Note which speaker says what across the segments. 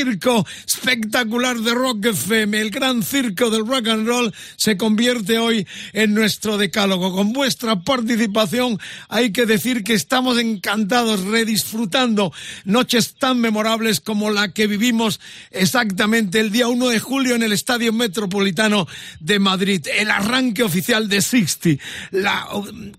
Speaker 1: A este circo espectacular de Rock FM. El gran circo del rock and roll se convierte hoy en nuestro decálogo. Con vuestra participación hay que decir que estamos encantados, redisfrutando noches tan memorables como la que vivimos exactamente el día 1 de julio en el Estadio Metropolitano de Madrid. El arranque oficial de Sixty, la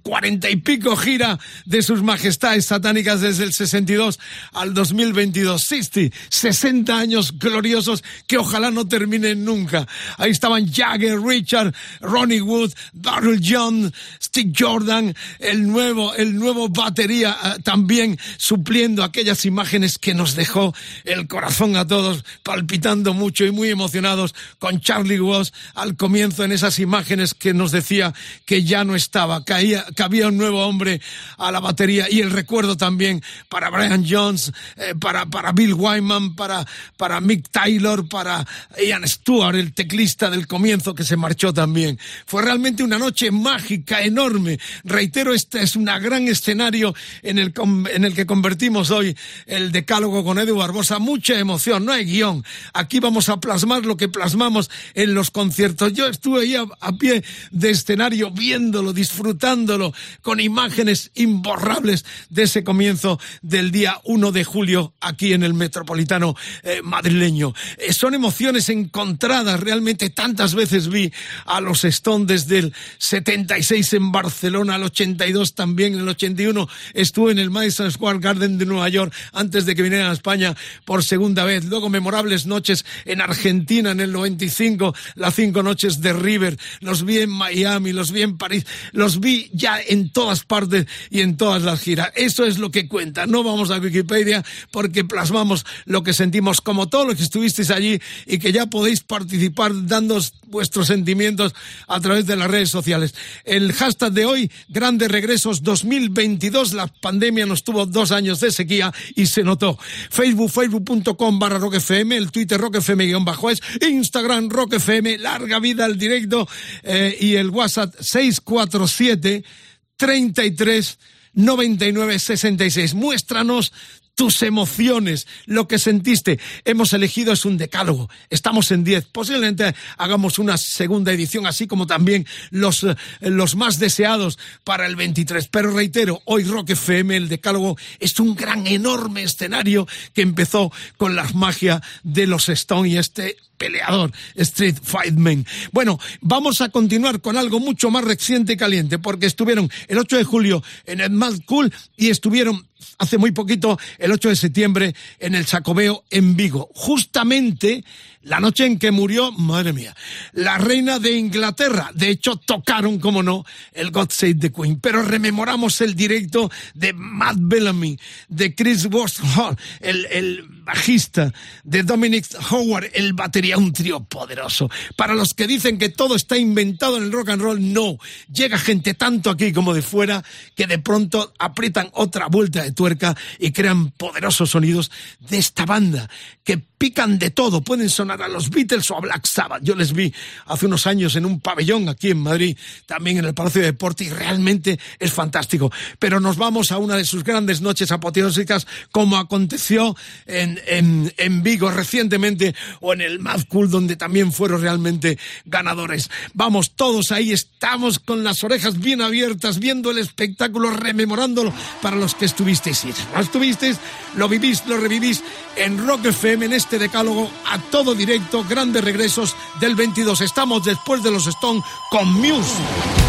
Speaker 1: cuarenta y pico gira de sus majestades satánicas desde el 62 al 2022. 60, 60 años gloriosos que ojalá no terminen nunca. Ahí estaban Jagger, Richard, Ronnie Wood, Darrell John, Steve Jordan, el nuevo, el nuevo batería eh, también supliendo aquellas imágenes que nos dejó el corazón a todos palpitando mucho y muy emocionados con Charlie Watts al comienzo en esas imágenes que nos decía que ya no estaba, caía, cabía un nuevo hombre a la batería y el recuerdo también para Brian Jones, eh, para, para Bill Wyman, para, para Mick Taylor, para Ian Stewart, el teclista del comienzo que se marchó también. Fue realmente una noche mágica, enorme. Reitero, este es un gran escenario en el, en el que convertimos hoy el decálogo con Edu Barbosa. Mucha emoción, no hay guion. Aquí vamos a plasmar lo que plasmamos en los conciertos. Yo estuve ahí a, pie de escenario viéndolo, disfrutándolo, con imágenes imborrables de ese comienzo del día 1 de julio aquí en el metropolitano eh, madrileño. Eh, son emociones encontradas, realmente tantas veces vi a los Stones desde el 76 en Barcelona, al 82 también, en el 81 estuve en el Madison Square Garden de Nueva York antes de que vinieran a España por segunda vez. Luego memorables noches en Argentina en el 95, las cinco noches de River, los vi en Miami, los vi en París, los vi ya en todas partes y en todas las giras. Eso es lo que cuenta no vamos a Wikipedia porque plasmamos lo que sentimos, como todos los que estuvisteis allí y que ya podéis participar dando vuestros sentimientos a través de las redes sociales. El hashtag de hoy, Grandes Regresos 2022, la pandemia nos tuvo dos años de sequía y se notó. Facebook, facebook.com barra roquefm, el Twitter roquefm bajo es, Instagram roquefm, larga vida al directo eh, y el WhatsApp 647 33 9966. Muéstranos tus emociones, lo que sentiste. Hemos elegido es un decálogo. Estamos en 10. Posiblemente hagamos una segunda edición, así como también los, eh, los más deseados para el 23. Pero reitero, hoy Rock FM, el decálogo, es un gran, enorme escenario que empezó con la magia de los Stone y este peleador, Street Fightman. Bueno, vamos a continuar con algo mucho más reciente y caliente, porque estuvieron el 8 de julio en el Mad Cool y estuvieron hace muy poquito, el 8 de septiembre, en el Sacobeo en Vigo. Justamente la noche en que murió, madre mía, la reina de Inglaterra. De hecho, tocaron, como no, el God Save the Queen. Pero rememoramos el directo de Matt Bellamy, de Chris Hall, el, el bajista, de Dominic Howard, el batería, un trío poderoso. Para los que dicen que todo está inventado en el rock and roll, no. Llega gente tanto aquí como de fuera que de pronto aprietan otra vuelta de tuerca y crean poderosos sonidos de esta banda que pican de todo, pueden sonar a los Beatles o a Black Sabbath. Yo les vi hace unos años en un pabellón aquí en Madrid, también en el Palacio de Deporte, y realmente es fantástico. Pero nos vamos a una de sus grandes noches apoteósicas, como aconteció en, en, en Vigo recientemente, o en el Mad Cool, donde también fueron realmente ganadores. Vamos, todos ahí estamos con las orejas bien abiertas, viendo el espectáculo, rememorándolo para los que estuvisteis. Si no estuvisteis, lo vivís, lo revivís en Rock FM, en este decálogo a todo directo, grandes regresos del 22. Estamos después de los Stone con Muse.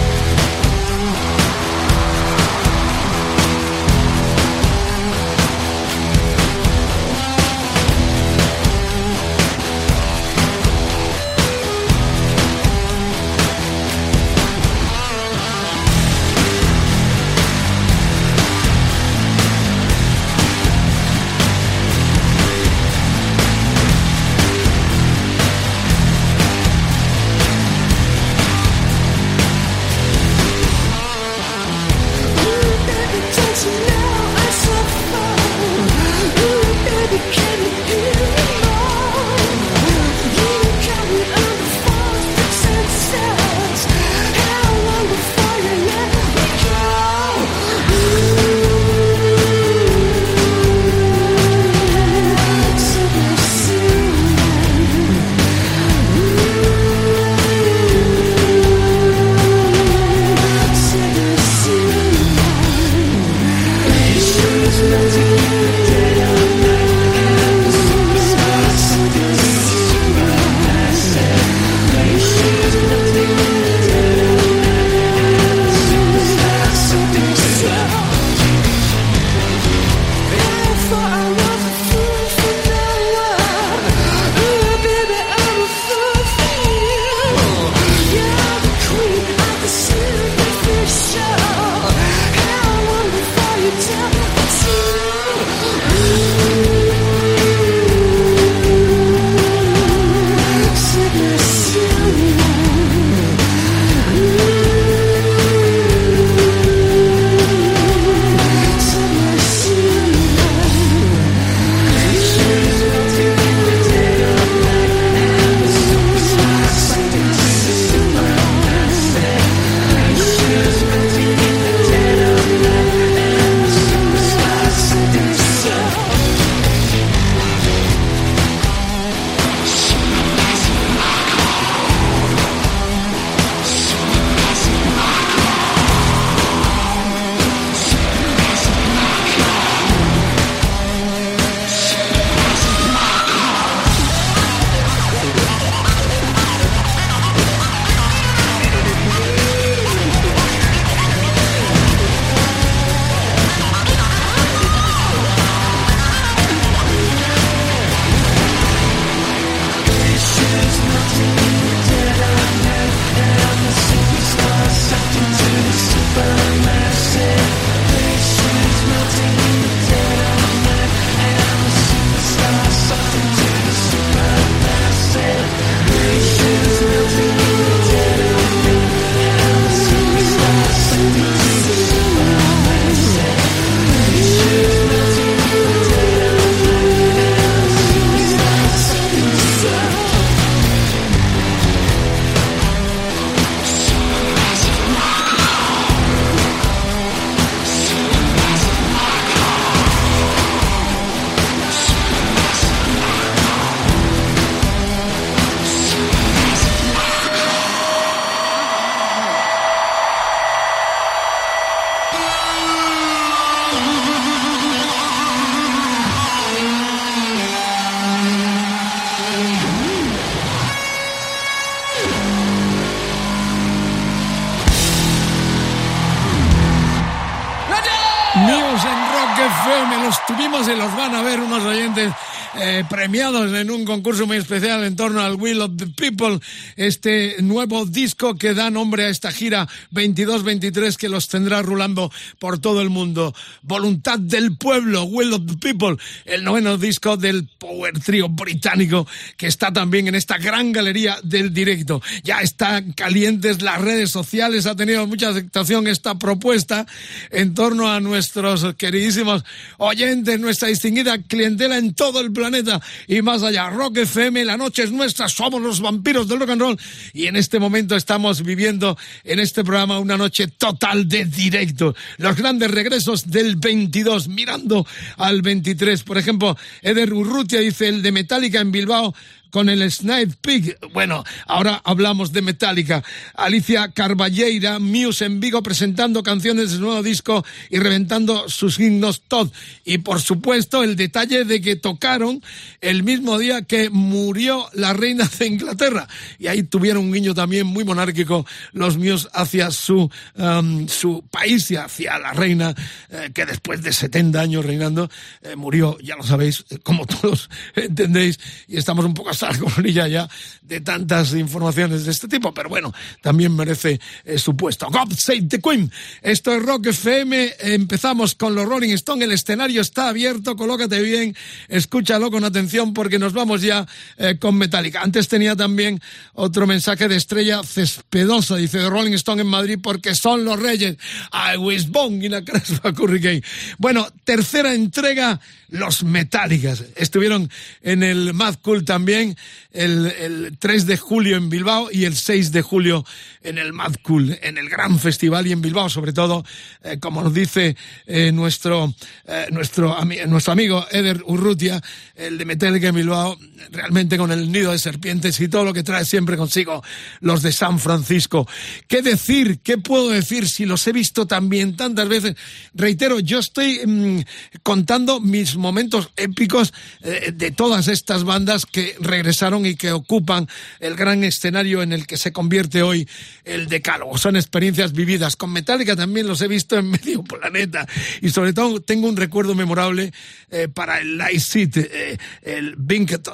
Speaker 1: Este nuevo disco que da nombre a esta gira 22-23 que los tendrá rulando por todo el mundo. Voluntad del pueblo, Will of the People, el noveno disco del Power Trio británico que está también en esta gran galería del directo. Ya están calientes las redes sociales, ha tenido mucha aceptación esta propuesta en torno a nuestros queridísimos oyentes, nuestra distinguida clientela en todo el planeta y más allá. Rock FM, la noche es nuestra, somos los vampiros del rock and roll y en este momento estamos viviendo en este programa una noche total de directo. Los grandes regresos del 22, mirando al 23. Por ejemplo, Eder Urrutia dice el de Metallica en Bilbao con el Snipe Pig. Bueno, ahora hablamos de Metallica. Alicia Carballeira, Muse en Vigo presentando canciones de su nuevo disco y reventando sus himnos Todd. Y por supuesto el detalle de que tocaron el mismo día que murió la reina de Inglaterra. Y ahí tuvieron un guiño también muy monárquico los Muse hacia su, um, su país y hacia la reina eh, que después de 70 años reinando eh, murió, ya lo sabéis, eh, como todos entendéis, y estamos un poco con ella ya de tantas informaciones de este tipo, pero bueno, también merece eh, su puesto. God Save the Queen. Esto es Rock FM. Empezamos con los Rolling Stone. El escenario está abierto. Colócate bien. Escúchalo con atención porque nos vamos ya eh, con Metallica. Antes tenía también otro mensaje de Estrella Cespedosa. Dice de Rolling Stone en Madrid porque son los reyes. I was born in a Hurricane. Bueno, tercera entrega los Metallicas. Estuvieron en el Mad Cool también el, el, 3 de julio en Bilbao y el 6 de julio en el Mad Cool, en el gran festival y en Bilbao, sobre todo, eh, como nos dice eh, nuestro, eh, nuestro, nuestro amigo Eder Urrutia, el de Metallica en Bilbao, realmente con el nido de serpientes y todo lo que trae siempre consigo los de San Francisco. ¿Qué decir? ¿Qué puedo decir si los he visto también tantas veces? Reitero, yo estoy mmm, contando mis momentos épicos eh, de todas estas bandas que regresaron y que ocupan el gran escenario en el que se convierte hoy el Decálogo. Son experiencias vividas. Con Metallica también los he visto en medio planeta y sobre todo tengo un recuerdo memorable eh, para el Light Seat, eh, el Binket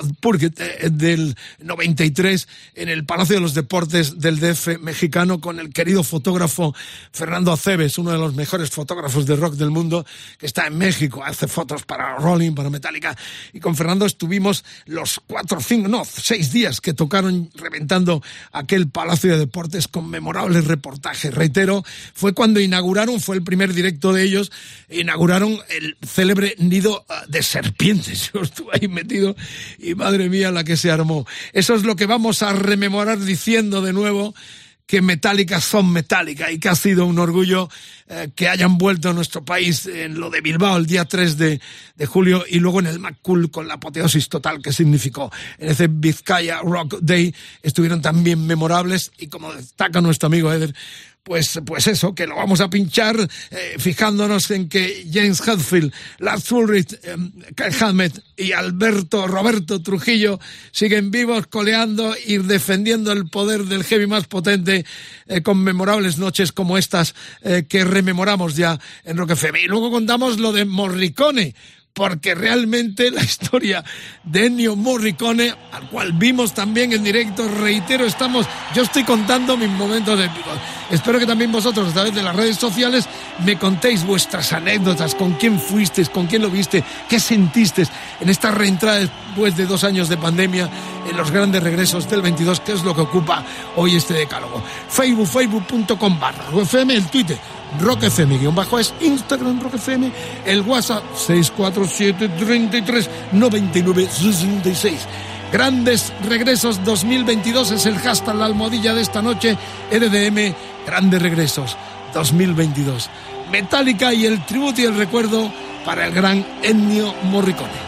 Speaker 1: eh, del 93 en el Palacio de los Deportes del DF mexicano con el querido fotógrafo Fernando Aceves, uno de los mejores fotógrafos de rock del mundo que está en México, hace fotos para Rolling, para Metallica y con Fernando estuvimos los cuatro, cinco, no, seis días que tocaron reventando aquel Palacio de Deportes con memorables reportajes. Reitero, fue cuando inauguraron, fue el primer directo de ellos, inauguraron el célebre nido ah, de serpientes. Yo estuve ahí metido y madre mía la que se armó. Eso es lo que vamos a rememorar diciendo de nuevo que Metallica son Metallica y que ha sido un orgullo eh, que hayan vuelto a nuestro país en lo de Bilbao el día 3 de, de julio y luego en el McCool con la apoteosis total que significó. En ese Vizcaya Rock Day estuvieron también memorables y como destaca nuestro amigo Eder, pues, pues eso, que lo vamos a pinchar eh, fijándonos en que James Hetfield, Lars Ulrich, eh, Hammett y Alberto Roberto Trujillo siguen vivos, coleando y defendiendo el poder del heavy más potente eh, con memorables noches como estas eh, que rememoramos ya en Rock FM. Y luego contamos lo de Morricone, porque realmente la historia de Ennio Morricone, al cual vimos también en directo, reitero, estamos, yo estoy contando mis momentos épicos. Espero que también vosotros a través de las redes sociales me contéis vuestras anécdotas, con quién fuisteis, con quién lo viste, qué sentiste en esta reentrada después de dos años de pandemia, en los grandes regresos del 22, que es lo que ocupa hoy este decálogo. Facebook, facebook.com barra FM, el Twitter Rock FM, guion bajo es Instagram Rock FM, el WhatsApp 647 33 99 66. Grandes regresos 2022 es el hashtag la almohadilla de esta noche, RDM, grandes regresos 2022. Metallica y el tributo y el recuerdo para el gran Ennio Morricone.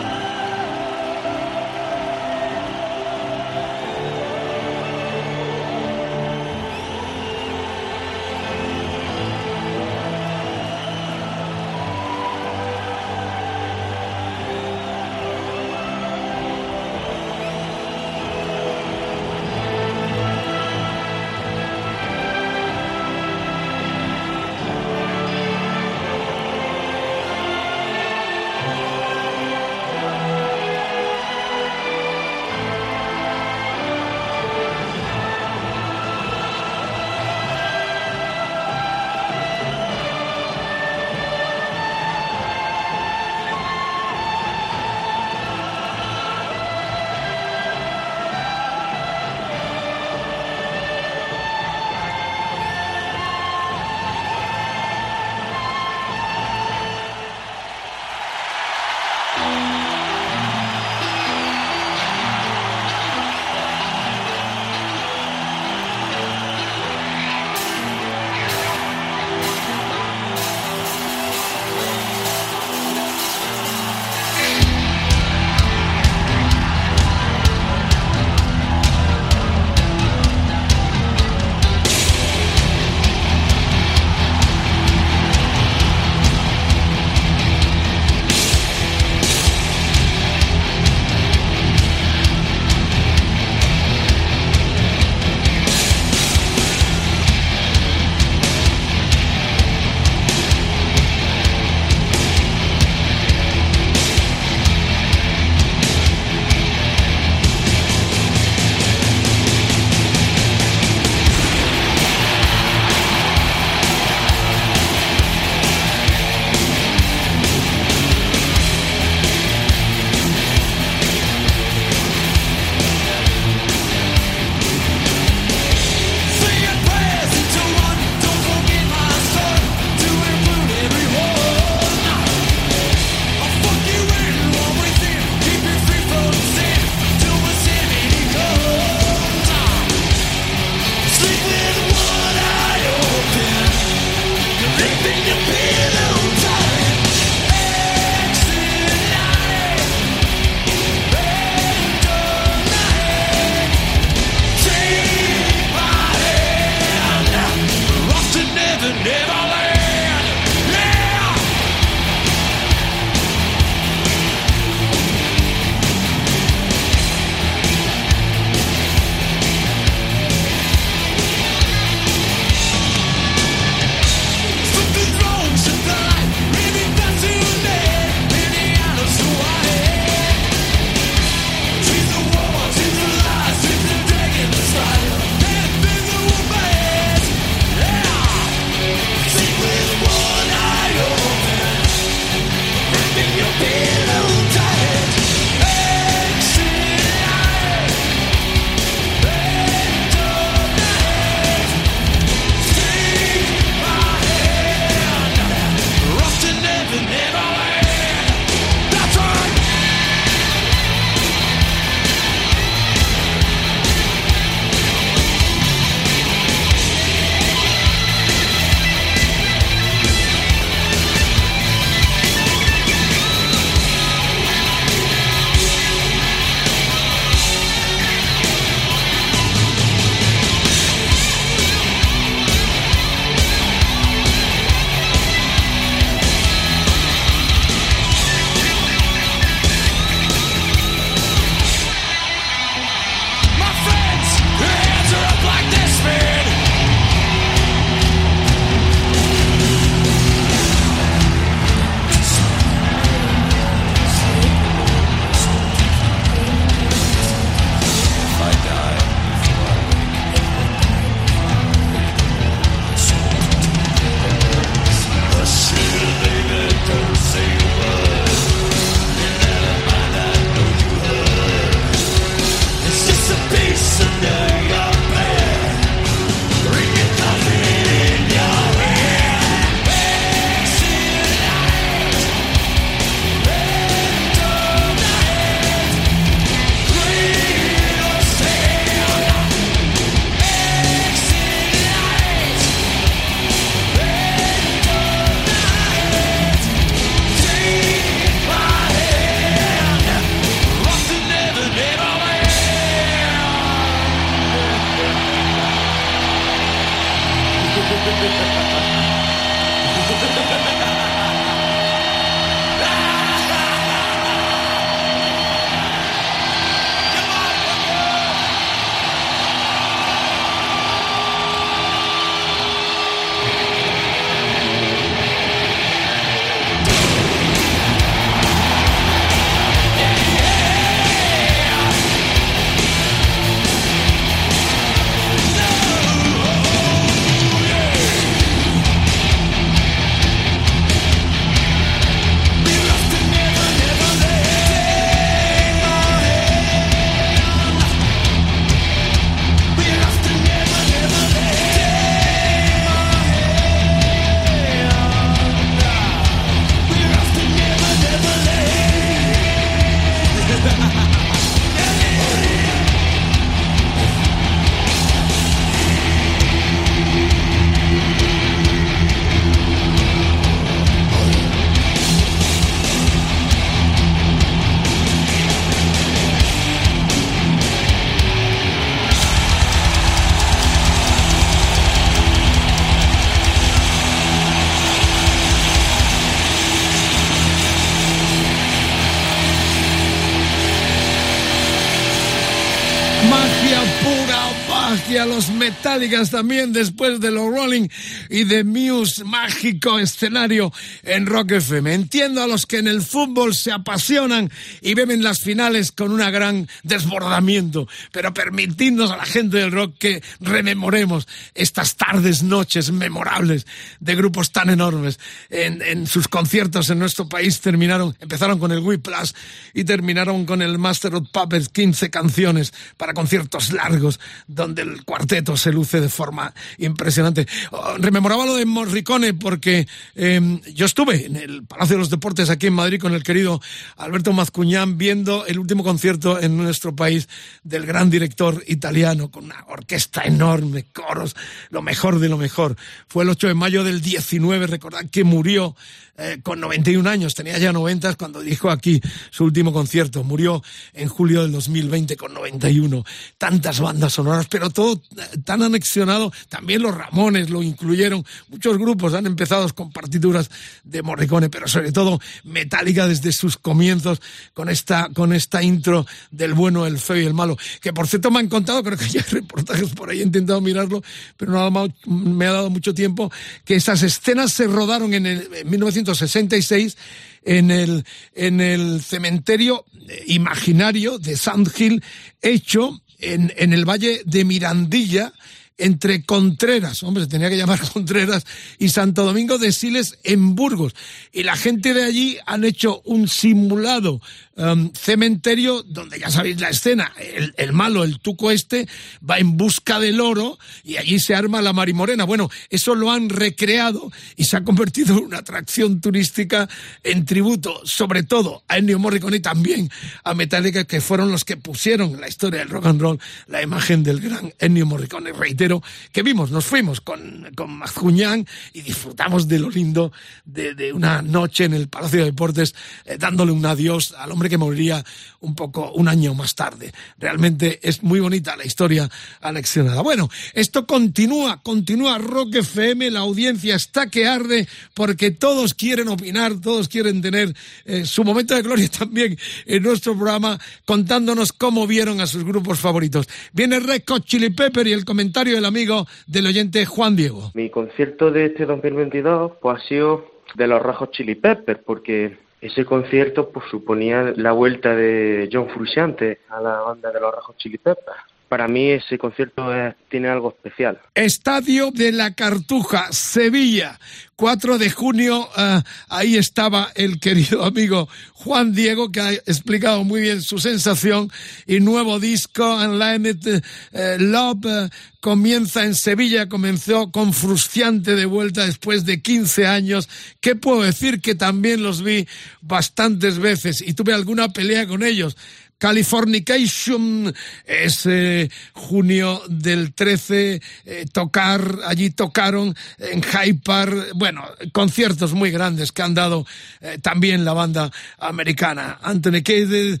Speaker 1: También después de los Rolling y de Muse, mágico escenario en Rock FM. Entiendo a los que en el fútbol se apasionan y beben las finales con un gran desbordamiento, pero permitidnos a la gente del rock que rememoremos estas tardes, noches memorables de grupos tan enormes. En, en sus conciertos en nuestro país terminaron, empezaron con el Wii Plus y terminaron con el Master of Puppets, 15 canciones para conciertos largos donde el cuarteto se luce de forma impresionante. Oh, rememoraba lo de Morricone porque em, yo estuve en el Palacio de los Deportes aquí en Madrid con el querido Alberto Mazcuñán viendo el último concierto en nuestro país del gran director italiano con una orquesta enorme, coros, lo mejor de lo mejor. Fue el 8 de mayo del 19, recordad que murió eh, con 91 años, tenía ya 90 cuando dijo aquí su último concierto. Murió en julio del 2020 con 91. Tantas bandas sonoras, pero todo eh, tan anexionado. También los Ramones lo incluyeron. Muchos grupos han empezado con partituras de Morricone, pero sobre todo Metallica desde sus comienzos con esta, con esta intro del bueno, el feo y el malo. Que por cierto me han contado, creo que hay reportajes por ahí, he intentado mirarlo, pero no me ha dado mucho tiempo, que esas escenas se rodaron en, el, en 1966 en el, en el cementerio imaginario de Sand Hill, hecho en, en el valle de Mirandilla, entre Contreras, hombre, se tenía que llamar Contreras, y Santo Domingo de Siles en Burgos. Y la gente de allí han hecho un simulado um, cementerio donde ya sabéis la escena, el, el, malo, el tuco este, va en busca del oro y allí se arma la marimorena. Bueno, eso lo han recreado y se ha convertido en una atracción turística en tributo, sobre todo a Ennio Morricone y también a Metallica, que fueron los que pusieron en la historia del rock and roll la imagen del gran Ennio Morricone. Reitero, que vimos, nos fuimos con, con Mazcuñán y disfrutamos de lo lindo de, de, una noche en el Palacio de Deportes, eh, dándole un adiós al hombre que moriría un poco un año más tarde. Realmente es muy bonita la historia anexionada. Bueno, esto continúa, continúa Rock FM, la audiencia está que arde porque todos quieren opinar, todos quieren tener eh, su momento de gloria también en nuestro programa contándonos cómo vieron a sus grupos favoritos. Viene Red Hot Chili Pepper y el comentario del amigo del oyente Juan Diego.
Speaker 2: Mi concierto de este 2022 pues, ha sido de los Rajos Chili Peppers, porque ese concierto pues, suponía la vuelta de John Frusciante a la banda de los Rajos Chili Peppers para mí ese concierto tiene algo especial.
Speaker 1: Estadio de la Cartuja, Sevilla, 4 de junio, uh, ahí estaba el querido amigo Juan Diego, que ha explicado muy bien su sensación, y nuevo disco, Unlimited uh, Love, uh, comienza en Sevilla, comenzó con Frustiante de vuelta después de 15 años. ¿Qué puedo decir? Que también los vi bastantes veces y tuve alguna pelea con ellos. Californication es eh, junio del 13, eh, tocar, allí tocaron en Hyde Park, bueno, conciertos muy grandes que han dado eh, también la banda americana. Anthony Cade,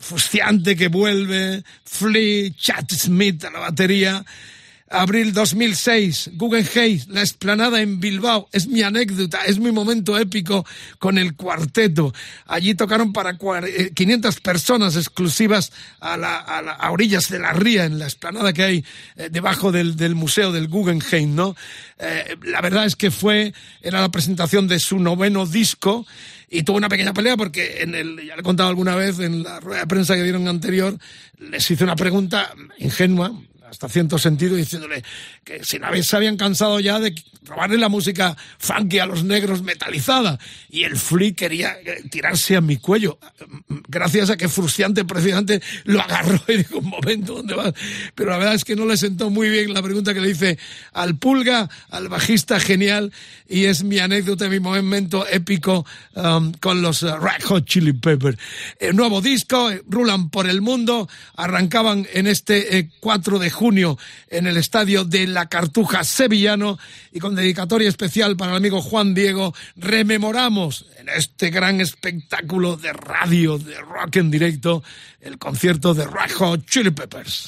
Speaker 1: Fustiante que vuelve, Flea, Chad Smith a la batería, Abril 2006, Guggenheim, la explanada en Bilbao. Es mi anécdota, es mi momento épico con el cuarteto. Allí tocaron para 500 eh, personas exclusivas a, la, a, la, a orillas de la ría, en la explanada que hay eh, debajo del, museo del Guggenheim, ¿no? Eh, la verdad es que fue, era la presentación de su noveno disco y tuvo una pequeña pelea porque en el, ya le he contado alguna vez en la rueda de prensa que dieron anterior, les hice una pregunta ingenua, hasta cierto sentido, diciéndole que si una vez se habían cansado ya de robarle la música funky a los negros metalizada. Y el Flea quería eh, tirarse a mi cuello. Gracias a que Frustiante precisamente lo agarró y dijo, un momento, ¿dónde vas? Pero la verdad es que no le sentó muy bien la pregunta que le hice al Pulga, al bajista genial, y es mi anécdota, mi momento épico um, con los uh, Red Hot Chili Peppers. El nuevo disco, eh, Rulan por el Mundo, arrancaban en este eh, 4 de junio en el estadio de La Cartuja sevillano y con dedicatoria especial para el amigo Juan Diego rememoramos en este gran espectáculo de radio de rock en directo el concierto de Hot Chili Peppers.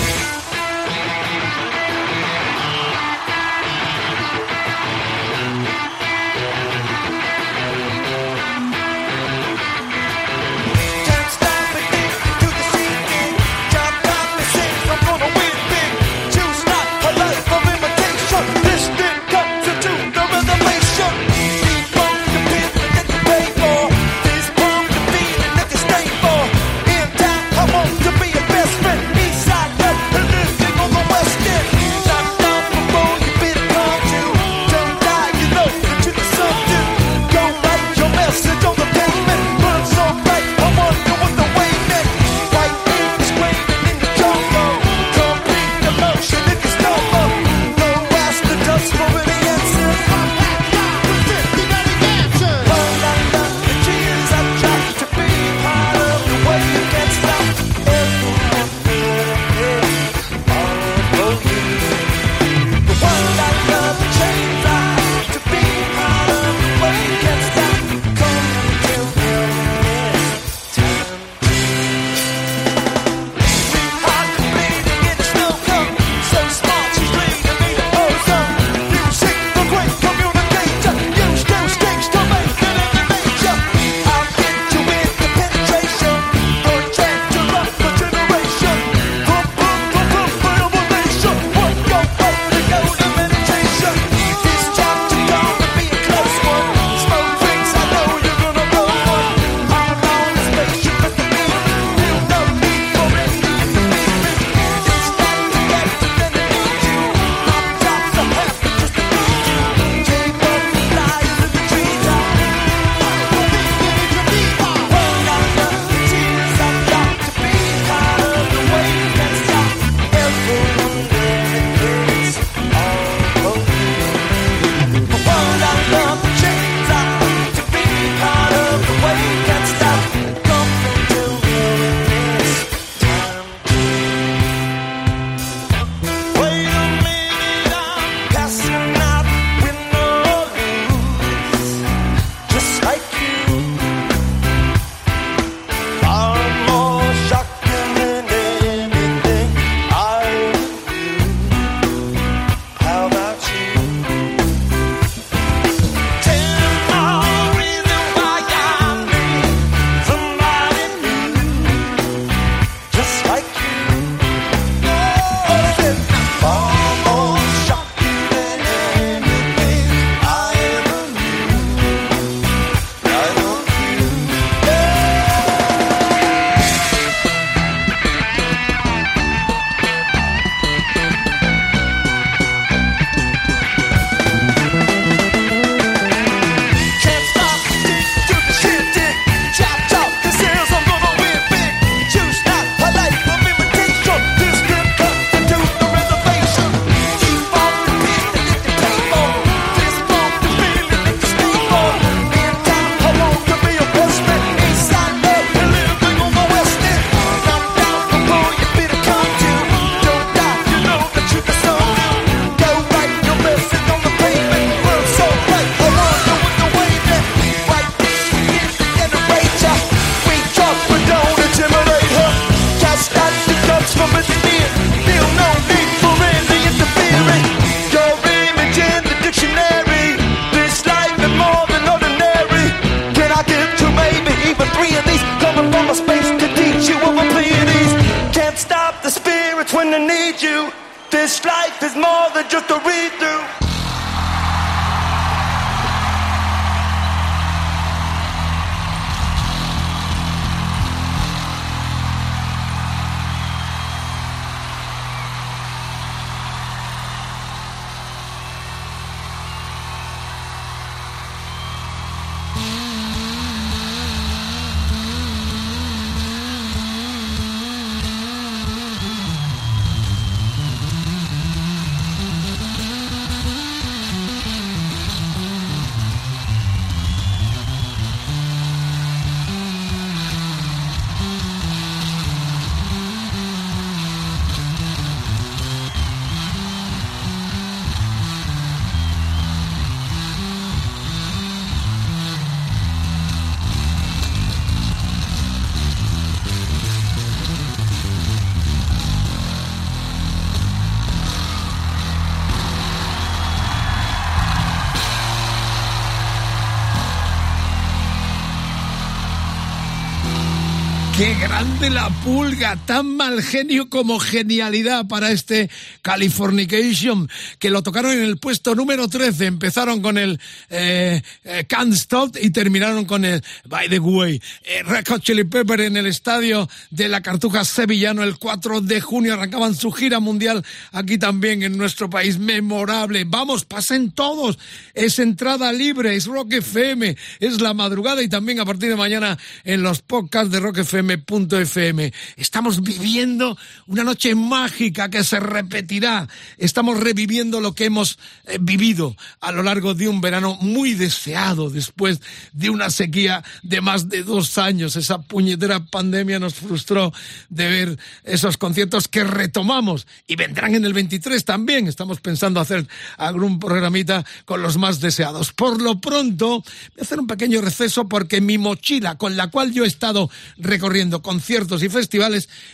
Speaker 1: Grande la pulga, tan mal genio como genialidad para este Californication, que lo tocaron en el puesto número 13. Empezaron con el eh, eh, Can't Stop y terminaron con el By the Way. Eh, Chili Pepper en el estadio de la Cartuja Sevillano el 4 de junio arrancaban su gira mundial aquí también en nuestro país. Memorable. Vamos, pasen todos. Es entrada libre, es Rock FM, es la madrugada y también a partir de mañana en los podcasts de Rock FM FM. Estamos viviendo una noche mágica que se repetirá. Estamos reviviendo lo que hemos eh, vivido a lo largo de un verano muy deseado después de una sequía de más de dos años. Esa puñetera pandemia nos frustró de ver esos conciertos que retomamos y vendrán en el 23 también. Estamos pensando hacer algún programita con los más deseados. Por lo pronto, voy a hacer un pequeño receso porque mi mochila con la cual yo he estado recorriendo conciertos y festivales,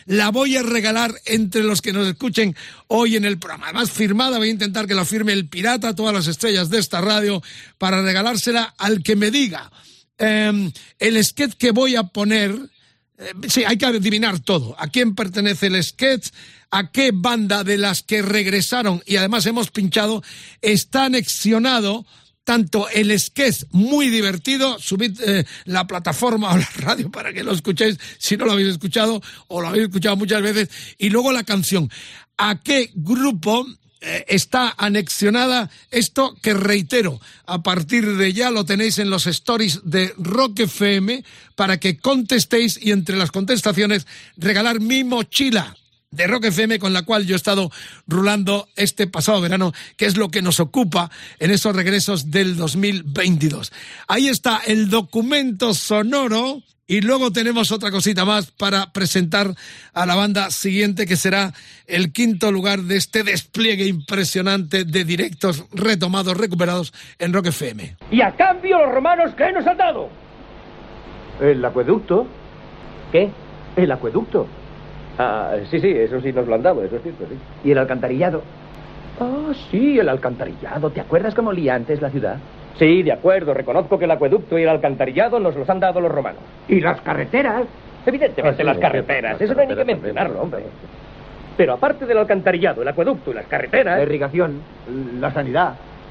Speaker 1: la voy a regalar entre los que nos escuchen hoy en el programa. Además, firmada, voy a intentar que la firme el pirata, todas las estrellas de esta radio, para regalársela al que me diga. Em, el sketch que voy a poner, eh, sí, hay que adivinar todo. ¿A quién pertenece el sketch? ¿A qué banda de las que regresaron y además hemos pinchado está anexionado tanto el sketch muy divertido, subid eh, la plataforma o la radio para que lo escuchéis si no lo habéis escuchado o lo habéis escuchado muchas veces, y luego la canción. ¿A qué grupo eh, está anexionada esto que reitero, a partir de ya lo tenéis en los stories de Rock FM para que contestéis y entre las contestaciones regalar mi mochila de Rock FM con la cual yo he estado rulando este pasado verano, que es lo que nos ocupa en esos regresos del 2022. Ahí está el documento sonoro y luego tenemos otra cosita más para presentar a la banda siguiente que será el quinto lugar de este despliegue impresionante de directos retomados, recuperados en Rock FM.
Speaker 3: Y a cambio los romanos, ¿qué nos han dado?
Speaker 4: El acueducto.
Speaker 3: ¿Qué?
Speaker 4: El acueducto.
Speaker 3: Ah, sí, sí, eso sí nos lo han dado, eso es cierto, sí.
Speaker 4: ¿Y el alcantarillado?
Speaker 3: Ah, sí, el alcantarillado.
Speaker 4: ¿Te acuerdas cómo olía antes la ciudad?
Speaker 3: Sí, de acuerdo. Reconozco que el acueducto y el alcantarillado nos los han dado los romanos.
Speaker 4: ¿Y las carreteras?
Speaker 3: Evidentemente
Speaker 4: sí,
Speaker 3: las carreteras. Eso no hay ni que mencionarlo, hombre. Pero aparte del alcantarillado, el acueducto y las carreteras...
Speaker 4: La irrigación, la sanidad,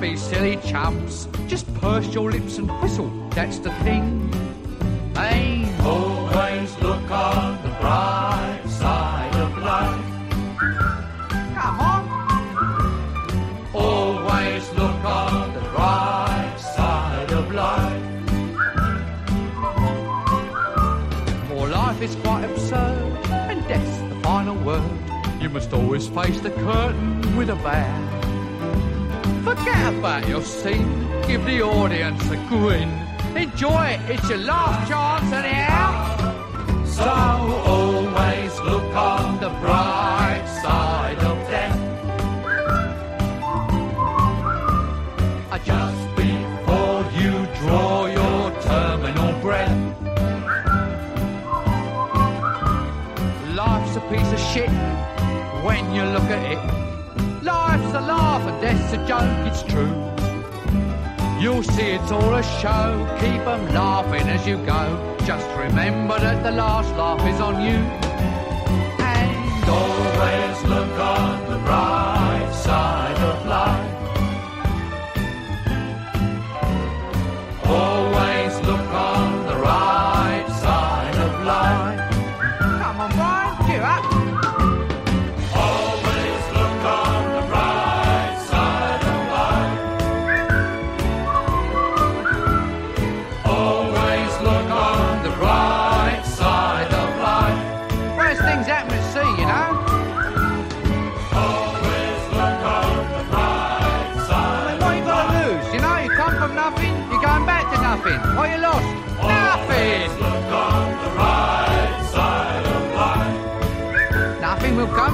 Speaker 5: be silly chumps, just purse your lips and whistle, that's the thing. Hey. Always look on the bright side of life. Come on. Always look on the bright side of life. For life is quite absurd, and death's the final word. You must always face the curtain with a bow. Forget about your scene, give the audience a grin. Enjoy it, it's your last chance anyhow. So always look on the bright side of death. Uh, just before you draw your terminal breath. Life's a piece of shit when you look at it. And death's a joke, it's true. You'll see it's all a show, keep 'em laughing as you go. Just remember that the last laugh is on you.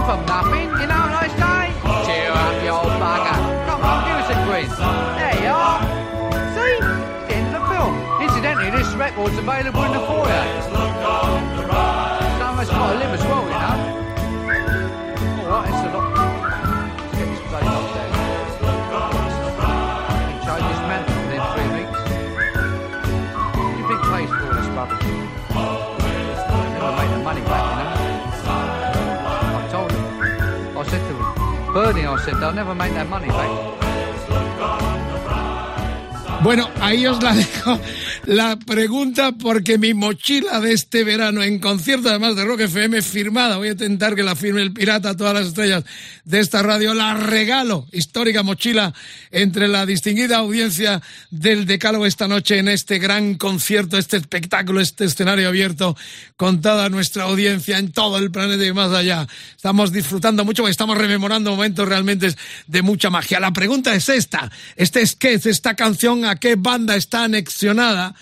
Speaker 5: From nothing. You know what I say? Cheer up, you old bugger. Come on, give us a quiz. There you are. See? It's end of the film. Incidentally, this record's available in the foyer. Bernie, I said, they'll never make that money back.
Speaker 1: Bueno, ahí os la dejo la pregunta porque mi mochila de este verano en concierto, además de Rock FM, firmada, voy a intentar que la firme el pirata todas las estrellas de esta radio, la regalo, histórica mochila entre la distinguida audiencia del Decálogo esta noche en este gran concierto, este espectáculo, este escenario abierto con toda nuestra audiencia en todo el planeta y más allá. Estamos disfrutando mucho, estamos rememorando momentos realmente de mucha magia. La pregunta es esta, este sketch, esta canción, ¿a qué banda está anexionada?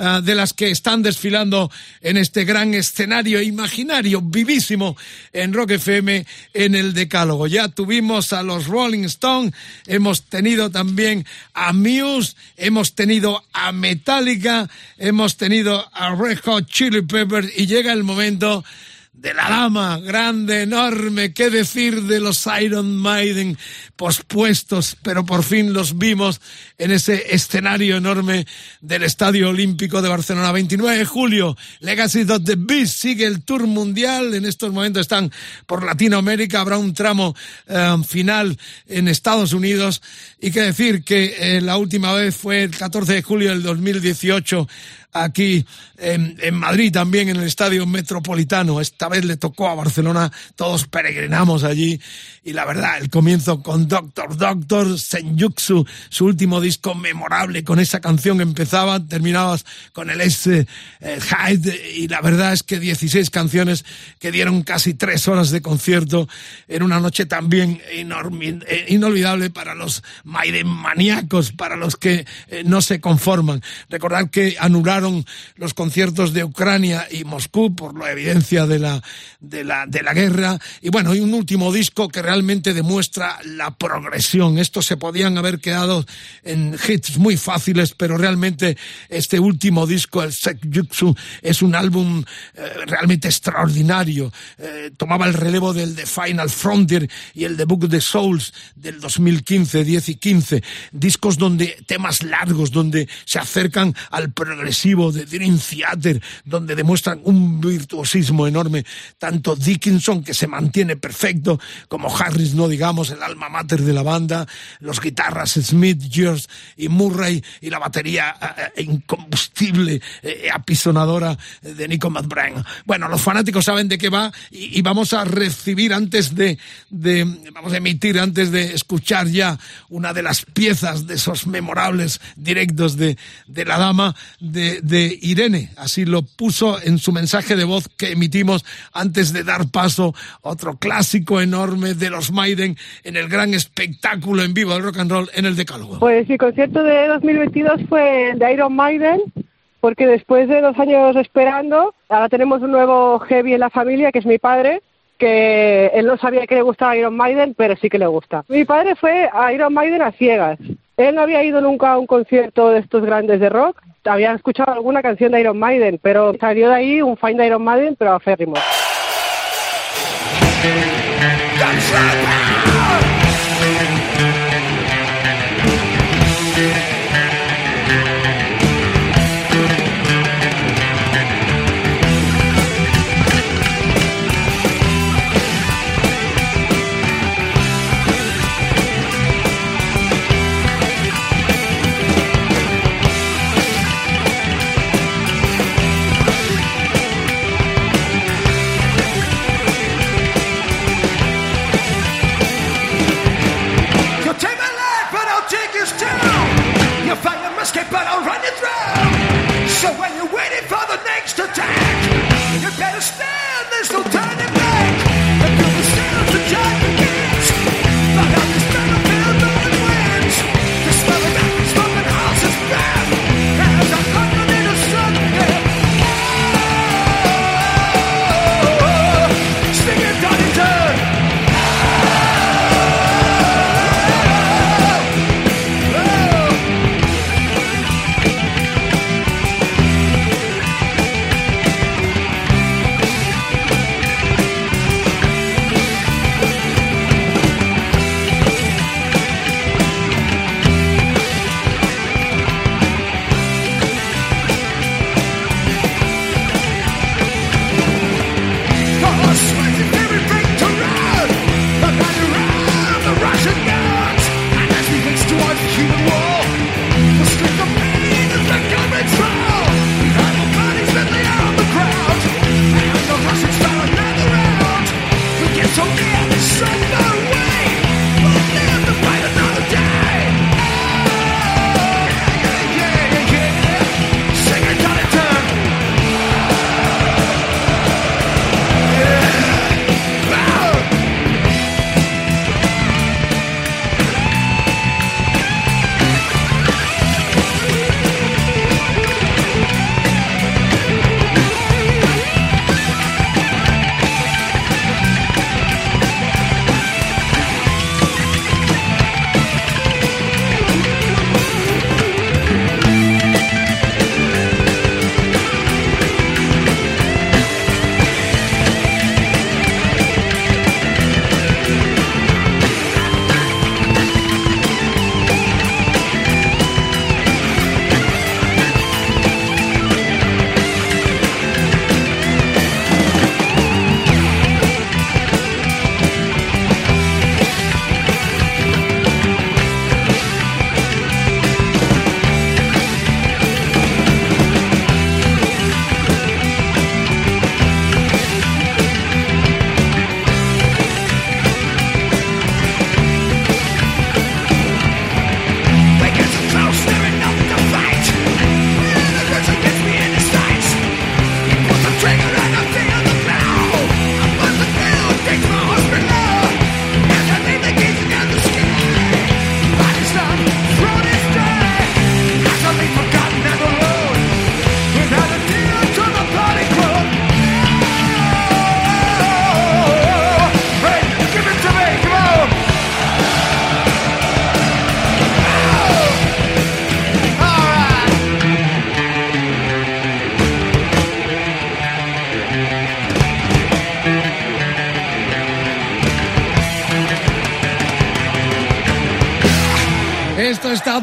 Speaker 1: Uh, de las que están desfilando en este gran escenario imaginario, vivísimo, en Rock FM, en el Decálogo. Ya tuvimos a los Rolling Stones, hemos tenido también a Muse, hemos tenido a Metallica, hemos tenido a Red Hot Chili Peppers y llega el momento de la dama, grande, enorme, qué decir de los Iron Maiden pospuestos, pero por fin los vimos en ese escenario enorme del Estadio Olímpico de Barcelona. 29 de julio, Legacy of the Beast sigue el tour mundial, en estos momentos están por Latinoamérica, habrá un tramo eh, final en Estados Unidos. Y qué decir que eh, la última vez fue el 14 de julio del 2018 aquí en, en, Madrid también en el Estadio Metropolitano. Esta vez le tocó a Barcelona, todos peregrinamos allí y la verdad, el comienzo con Doctor Doctor, Senjutsu, su último disco memorable con esa canción empezaba, terminabas con el S eh, Hyde y la verdad es que 16 canciones que dieron casi tres horas de concierto en una noche también eh, inolvidable para los Maiden maníacos, para los que eh, no se conforman. Recordad que anularon los conciertos de Ucrania y Moscú por la evidencia de la, de la, de la guerra. Y bueno, y un último disco que realmente demuestra la progresión. Estos se podían haber quedado en hits muy fáciles, pero realmente este último disco, el Sekjutsu, es un álbum eh, realmente extraordinario. Eh, tomaba el relevo del The Final Frontier y el The Book of the Souls del 2015, 10 y 15. Discos donde temas largos, donde se acercan al progresivo de Dream Theater, donde demuestran un virtuosismo enorme, tanto Dickinson, que se mantiene perfecto, como Harris, no digamos, el alma mater de la banda, los guitarras Smith, George y Murray, y la batería eh, incombustible, eh, apisonadora de Nico McBride. Bueno, los fanáticos saben de qué va y, y vamos a recibir antes de, de, vamos a emitir, antes de escuchar ya una de las piezas de esos memorables directos de, de la dama, de de, Irene. Así lo puso en su mensaje de voz que emitimos antes de dar paso a otro clásico enorme de los Maiden en el gran espectáculo en vivo del rock and roll en el Decálogo.
Speaker 6: Pues mi concierto de 2022 fue el de Iron Maiden porque después de dos años esperando, ahora tenemos un nuevo heavy en la familia, que es mi padre, que él no sabía que le gustaba Iron Maiden, pero sí que le gusta. Mi padre fue a Iron Maiden a ciegas. Él no había ido nunca a un concierto de estos grandes de rock. Había escuchado alguna canción de Iron Maiden, pero salió de ahí un fan de Iron Maiden, pero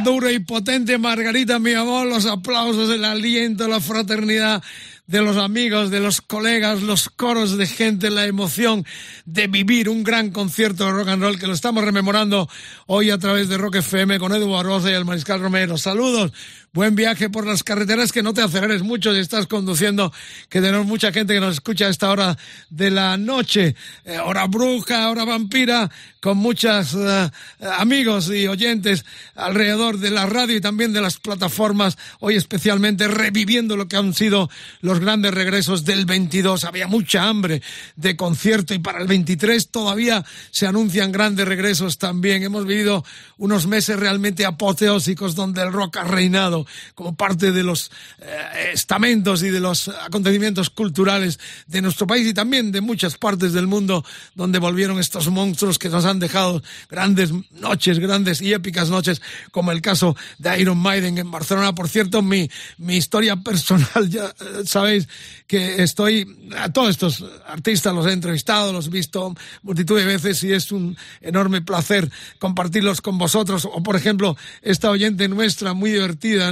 Speaker 1: duro y potente, Margarita, mi amor, los aplausos, el aliento, la fraternidad de los amigos, de los colegas, los coros de gente, la emoción de vivir un gran concierto de rock and roll que lo estamos rememorando hoy a través de Rock FM con Edu Barroza y el Mariscal Romero. Saludos, buen viaje por las carreteras, que no te aceleres mucho si estás conduciendo, que tenemos mucha gente que nos escucha a esta hora de la noche, eh, hora bruja, hora vampira, con muchos eh, amigos y oyentes alrededor de la radio y también de las plataformas, hoy especialmente reviviendo lo que han sido los grandes regresos del 22. Había mucha hambre de concierto y para el 23 todavía se anuncian grandes regresos también. Hemos vivido unos meses realmente apoteósicos donde el rock ha reinado como parte de los eh, estamentos y de los acontecimientos culturales de nuestro país y también de muchas partes del mundo donde volvieron estos monstruos que nos han dejado grandes noches, grandes y épicas noches, como el caso de Iron Maiden en Barcelona. Por cierto, mi, mi historia personal, ya sabéis que estoy, a todos estos artistas los he entrevistado, los he visto multitud de veces y es un enorme placer compartirlos con vosotros. O, por ejemplo, esta oyente nuestra, muy divertida,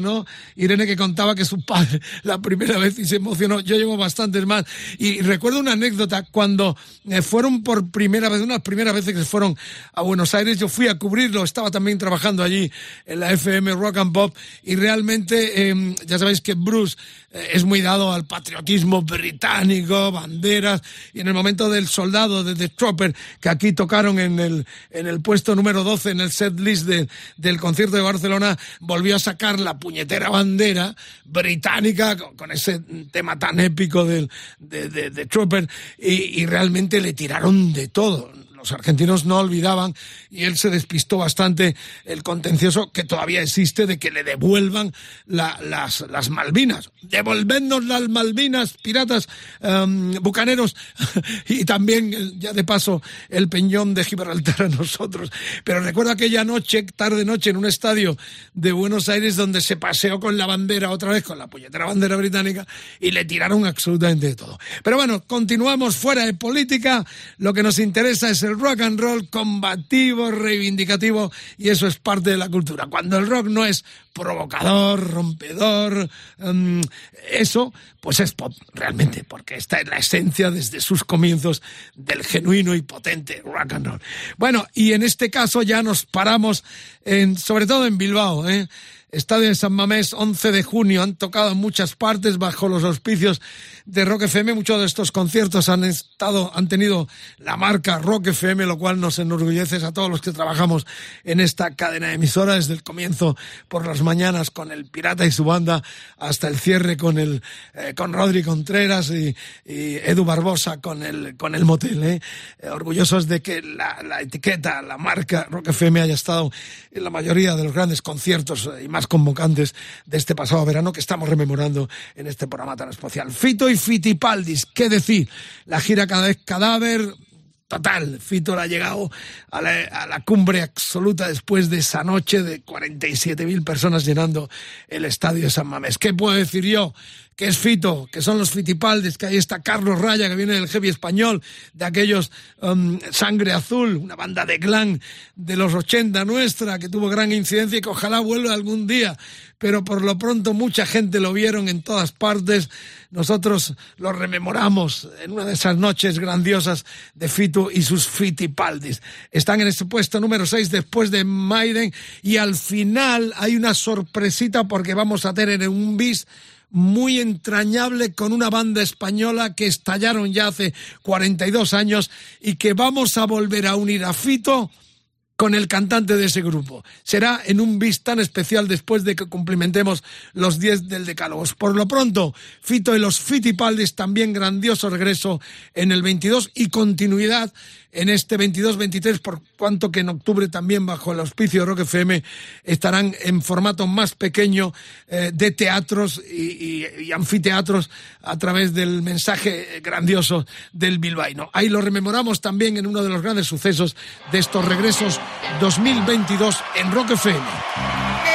Speaker 1: Irene que contaba que su padre la primera vez y se emocionó. Yo llevo bastantes más. Y recuerdo una anécdota. Cuando eh, fueron por primera vez, unas primeras veces que fueron a Buenos Aires, yo fui a cubrirlo, estaba también trabajando allí en la FM Rock and Pop. Y realmente, em, ya sabéis que Bruce eh, es muy dado al patriotismo británico, banderas, y en el momento del soldado de The Trooper, que aquí tocaron en el, en el puesto número 12 en el set list del concierto de Barcelona, volvió a sacar la puñetera bandera británica con, ese tema tan épico del, de, de, Trooper y, y realmente le tiraron de todo los argentinos no olvidaban y él se despistó bastante el contencioso que todavía existe de que le devuelvan las, las Malvinas. Devolvernos las Malvinas, piratas, em, bucaneros y también, ya de paso, el peñón de Gibraltar a nosotros. Pero recuerdo aquella noche, tarde noche, en un estadio de Buenos Aires donde se paseó con la bandera otra vez, con la puñetera bandera británica y le tiraron absolutamente de todo. Pero bueno, continuamos fuera de política. Lo que nos interesa es el rock and roll combativo, reivindicativo, y eso es parte de la cultura. Cuando el rock no es provocador, rompedor, em, eso, pues es pop, realmente, porque esta es la esencia desde sus comienzos del genuino y potente rock and roll. Bueno, y en este caso ya nos paramos, en, sobre todo en Bilbao, ¿eh? Estadio de San Mamés, 11 de junio. Han tocado en muchas partes bajo los auspicios de Rock FM. Muchos de estos conciertos han estado, han tenido la marca Rock FM, lo cual nos enorgullece a todos los que trabajamos en esta cadena de emisoras desde el comienzo por las mañanas con el Pirata y su banda hasta el cierre con el, eh, con Rodri Contreras y, Edu Barbosa con el, con el motel, ¿eh? Eh, orgullosos de que la, etiqueta, la marca Rock FM haya estado en la mayoría de los grandes conciertos y más convocantes de este pasado verano que estamos rememorando en este programa tan especial. Fito y Fitipaldis, ¿qué decir? La gira cada vez cadáver, total. Fito ha llegado a la, cumbre absoluta después de esa noche de 47.000 personas llenando el estadio de San Mamés. ¿Qué puedo decir yo? que es Fito, que son los Fitipaldes, que ahí está Carlos Raya, que viene del heavy español, de aquellos um, Sangre Azul, una banda de clan de los 80 nuestra, que tuvo gran incidencia y que ojalá vuelva algún día. Pero por lo pronto mucha gente lo vieron en todas partes. Nosotros lo rememoramos en una de esas noches grandiosas de Fito y sus Fitipaldis. Están en ese puesto número 6 después de Maiden y al final hay una sorpresita porque vamos a tener un bis muy entrañable con una banda española que estallaron ya hace 42 años y que vamos a volver a unir a Fito con el cantante de ese grupo. Será en un bis tan especial después de que cumplimentemos los 10 del Decálogo. Por lo pronto, Fito y los Fitipaldis también grandioso regreso en el 22 y continuidad en este 22-23, por cuanto que en octubre también bajo el auspicio de Rock FM estarán en formato más pequeño eh, de teatros y, y, anfiteatros a través del mensaje grandioso del bilbaíno. Ahí lo rememoramos también en uno de los grandes sucesos de estos regresos 2022 en Rock FM.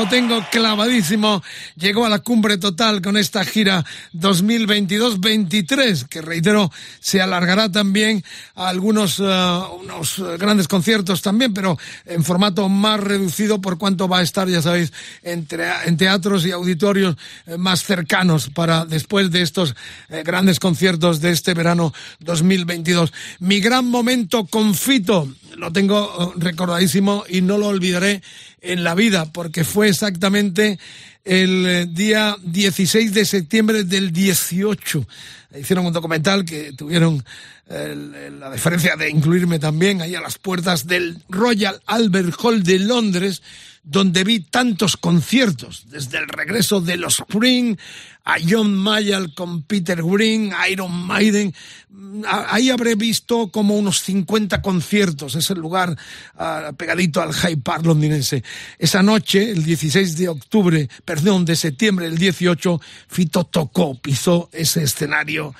Speaker 1: Lo tengo clavadísimo. Llegó a la cumbre total con esta gira 2022-23, que reitero, se alargará también a algunos uh, unos grandes conciertos también, pero en formato más reducido por cuanto va a estar, ya sabéis, entre, en teatros y auditorios eh, más cercanos para después de estos eh, grandes conciertos de este verano 2022. Mi gran momento con Fito, lo tengo recordadísimo y no lo olvidaré en la vida, porque fue exactamente el eh, día 16 de septiembre del 18. Hicieron un documental que tuvieron la diferencia de incluirme también ahí a las puertas del Royal Albert Hall de Londres, donde vi tantos conciertos, desde el regreso de los Spring a John Mayall con Peter Green, Iron Maiden. Ahí habré visto como unos 50 conciertos, es el lugar uh, pegadito al Hyde Park londinense. Esa noche, el 16 de octubre, perdón, de septiembre del 18, Fito tocó, pisó ese escenario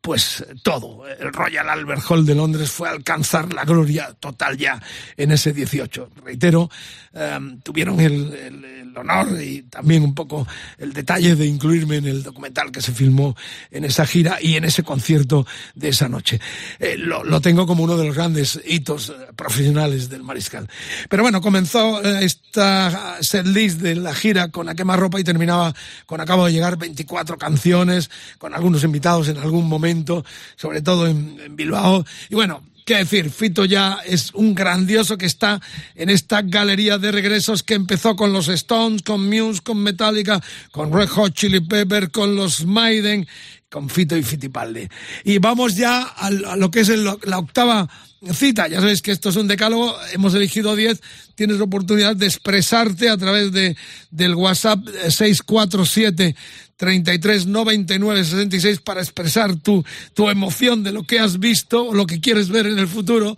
Speaker 1: pues todo. El Royal Albert Hall de Londres fue a alcanzar la gloria total ya en ese 18. Reitero, um, tuvieron el, el, honor y también un poco el detalle de incluirme en el documental que se filmó en esa gira y en ese concierto de esa noche. Eh, lo, lo, tengo como uno de los grandes hitos eh, profesionales del Mariscal. Pero bueno, comenzó eh, esta setlist de la gira con a quemarropa y terminaba con acabo de llegar 24 canciones, con algunos invitados en algún momento, sobre todo en Bilbao. Y bueno, qué decir, Fito ya es un grandioso que está en esta galería de regresos que empezó con los Stones, con Muse, con Metallica, con Red Hot Chili Pepper, con los Maiden, con Fito y Fitipaldi. Y vamos ya a lo que es la octava cita. Ya sabéis que esto es un decálogo, hemos elegido 10. Tienes la oportunidad de expresarte a través de, del WhatsApp 647 33 99 66 para expresar tu, tu emoción de lo que has visto o lo que quieres ver en el futuro.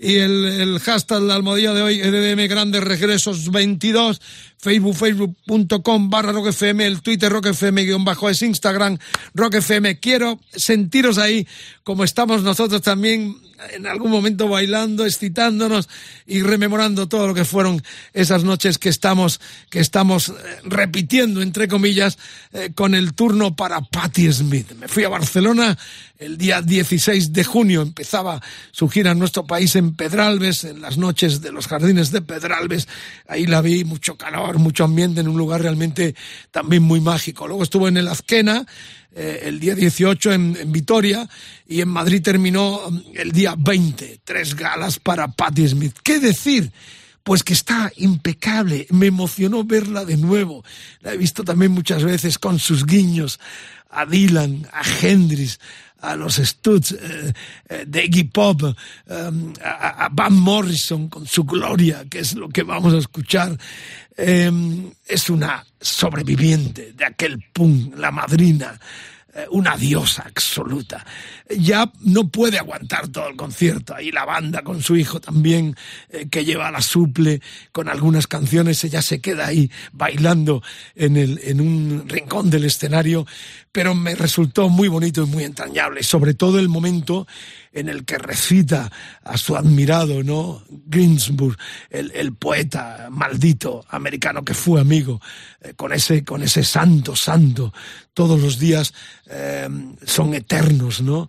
Speaker 1: Y el, el hashtag la almohadilla de hoy, EDM Grandes Regresos 22, Facebook, facebook.com barra rockfm, el Twitter rockfm guion bajo es Instagram rockfm. Quiero sentiros ahí como estamos nosotros también en algún momento bailando, excitándonos y rememorando todo lo que fueron esas noches que estamos, que estamos repitiendo, entre comillas, eh, con el turno para Patti Smith. Me fui a Barcelona el día 16 de junio, empezaba su gira en nuestro país en Pedralbes, en las noches de los jardines de Pedralbes. Ahí la vi, mucho calor, mucho ambiente, en un lugar realmente también muy mágico. Luego estuvo en el Azquena, eh, el día 18 en, Vitoria y en Madrid terminó el día 20. Tres galas para Patti Smith. ¿Qué decir? Pues que está impecable. Me emocionó verla de nuevo. La he visto también muchas veces con sus guiños a Dylan, a Hendrix, a los Studs eh, eh, de Iggy Pop, um, a, a, Van Morrison con su gloria, que es lo que vamos a escuchar. Eh, es una sobreviviente de aquel punk, la madrina, una diosa absoluta. Ya no puede aguantar todo el concierto. Ahí la banda con su hijo también, eh, que lleva la suple con algunas canciones, ella se queda ahí bailando en, el, en un rincón del escenario, pero me resultó muy bonito y muy entrañable, sobre todo el momento en el que recita a su admirado, ¿no? Ginsburg, el, el poeta maldito americano que fue amigo, eh, con ese, con ese santo, santo, todos los días eh, son eternos, ¿no?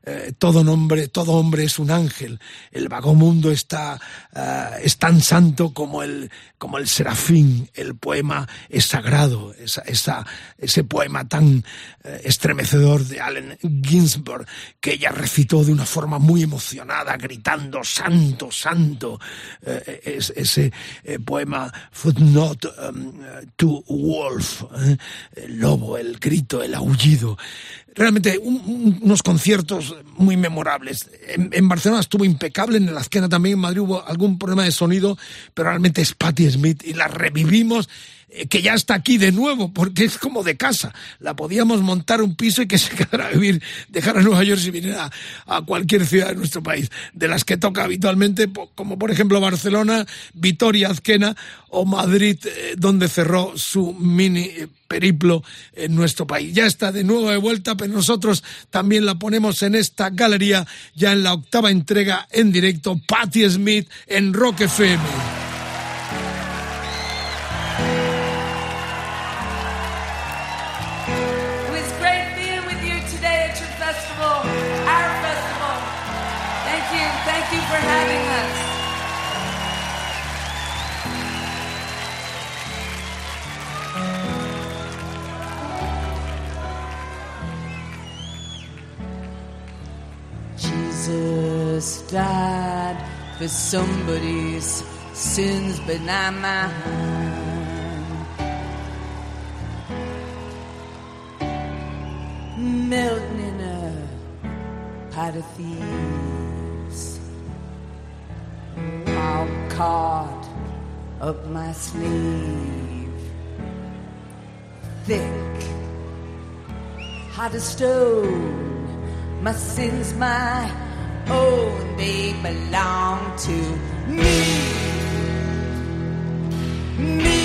Speaker 1: Eh, todo nombre, todo hombre es un ángel. El vago mundo está, uh, es tan santo como el, como el serafín. El poema es sagrado. Esa, ese poema tan uh, estremecedor de Allen Ginsberg que ella recitó de una forma muy emocionada, gritando santo, santo. Es, ese poema Footnote um, to Wolf, el lobo, el grito, el aullido realmente un, un, unos conciertos muy memorables. En, en, Barcelona estuvo impecable, en la esquina también, en Madrid hubo algún problema de sonido, pero realmente es Patti Smith y la revivimos que ya está aquí de nuevo, porque es como de casa. La podíamos montar un piso y que se quedara a vivir, dejar a Nueva York si viniera a, cualquier ciudad de nuestro país, de las que toca habitualmente, como por ejemplo Barcelona, Vitoria, Azquena o Madrid, eh, donde cerró su mini periplo en nuestro país. Ya está de nuevo de vuelta, pero nosotros también la ponemos en esta galería ya en la octava entrega en directo, Patti Smith en Rock FM.
Speaker 7: Jesus died for somebody's sins, but not mine. Melting in a pot of thieves, all caught up my sleeve, thick, hot as stone. My sins, my own, they belong to me. Me.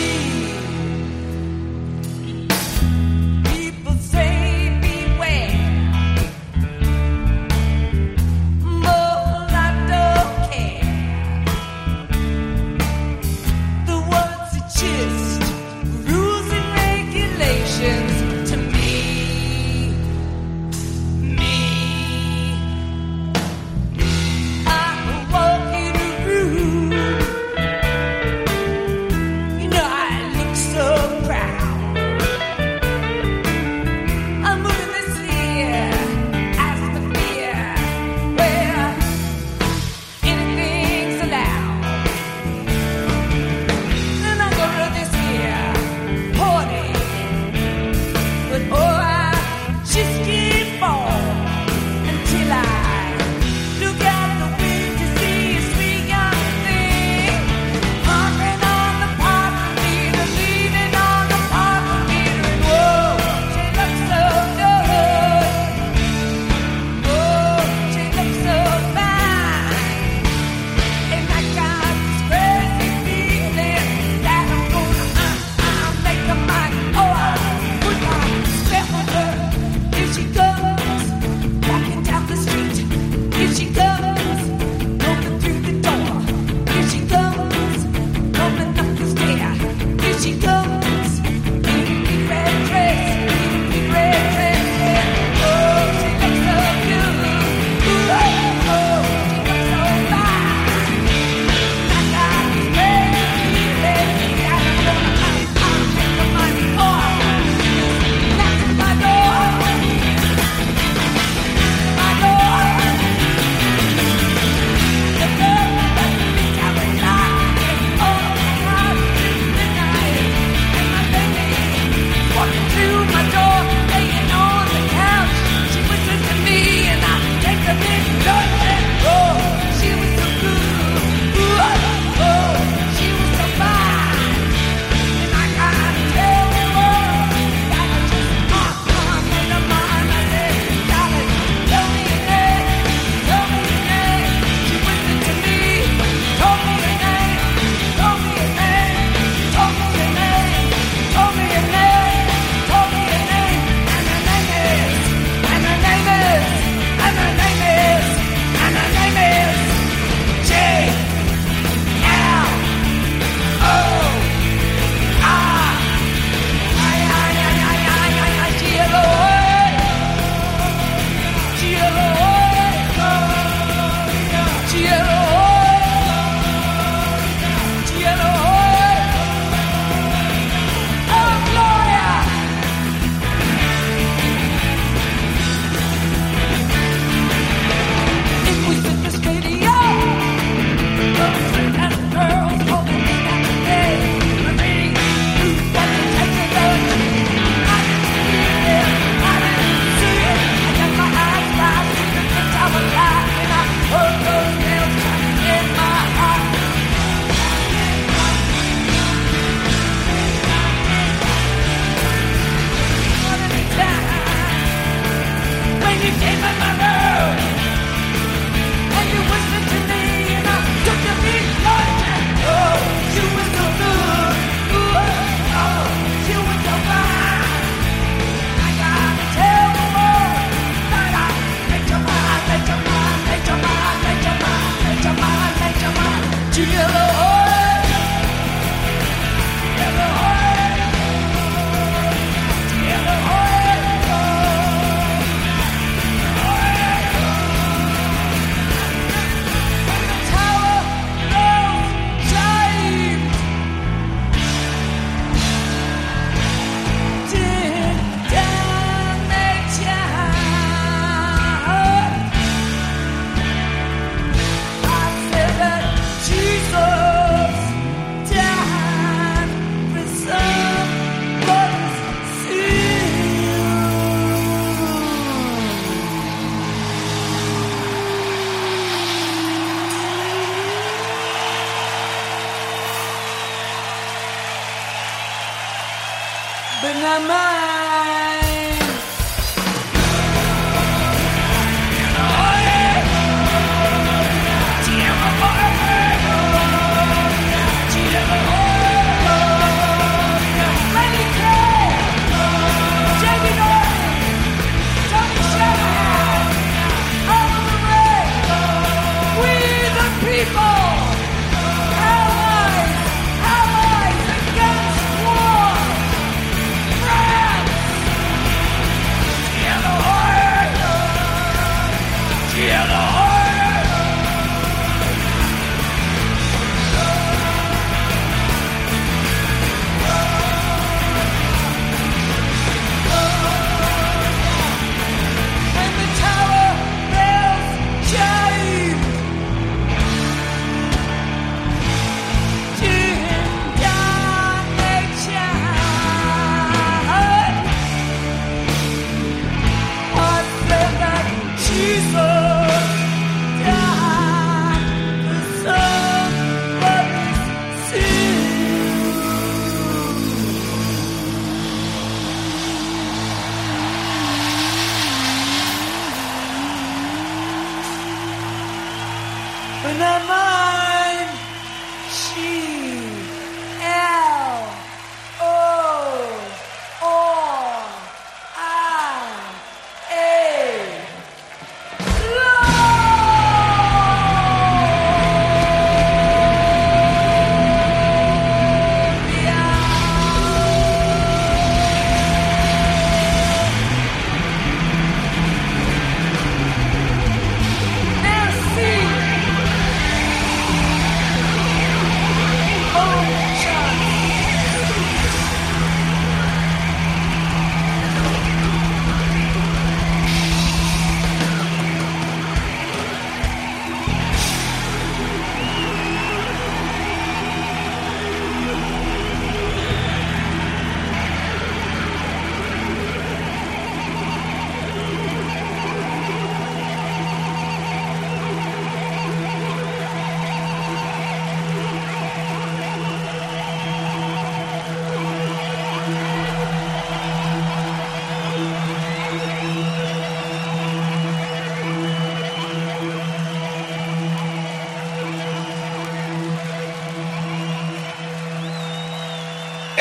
Speaker 7: my mind.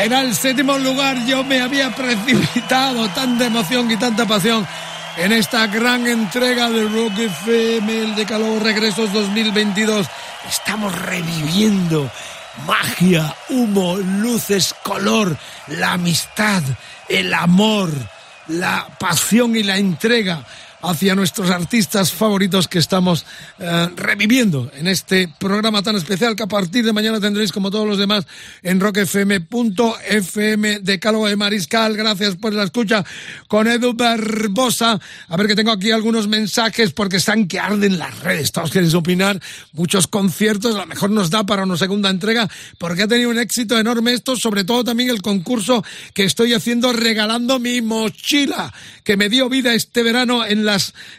Speaker 1: Era el séptimo lugar, yo me había precipitado, tanta emoción y tanta pasión en esta gran entrega de Rock FM, el Decálogo Regresos 2022. Estamos reviviendo magia, humo, luces, color, la amistad, el amor, la pasión y la entrega hacia nuestros artistas favoritos que estamos eh, reviviendo en este programa tan especial que a partir de mañana tendréis como todos los demás en rockfm.fm de Calvo de Mariscal. Gracias por la escucha con Edu Barbosa. A ver que tengo aquí algunos mensajes porque están que arden las redes. Todos quieren opinar. Muchos conciertos. A lo mejor nos da para una segunda entrega porque ha tenido un éxito enorme esto. Sobre todo también el concurso que estoy haciendo regalando mi mochila que me dio vida este verano en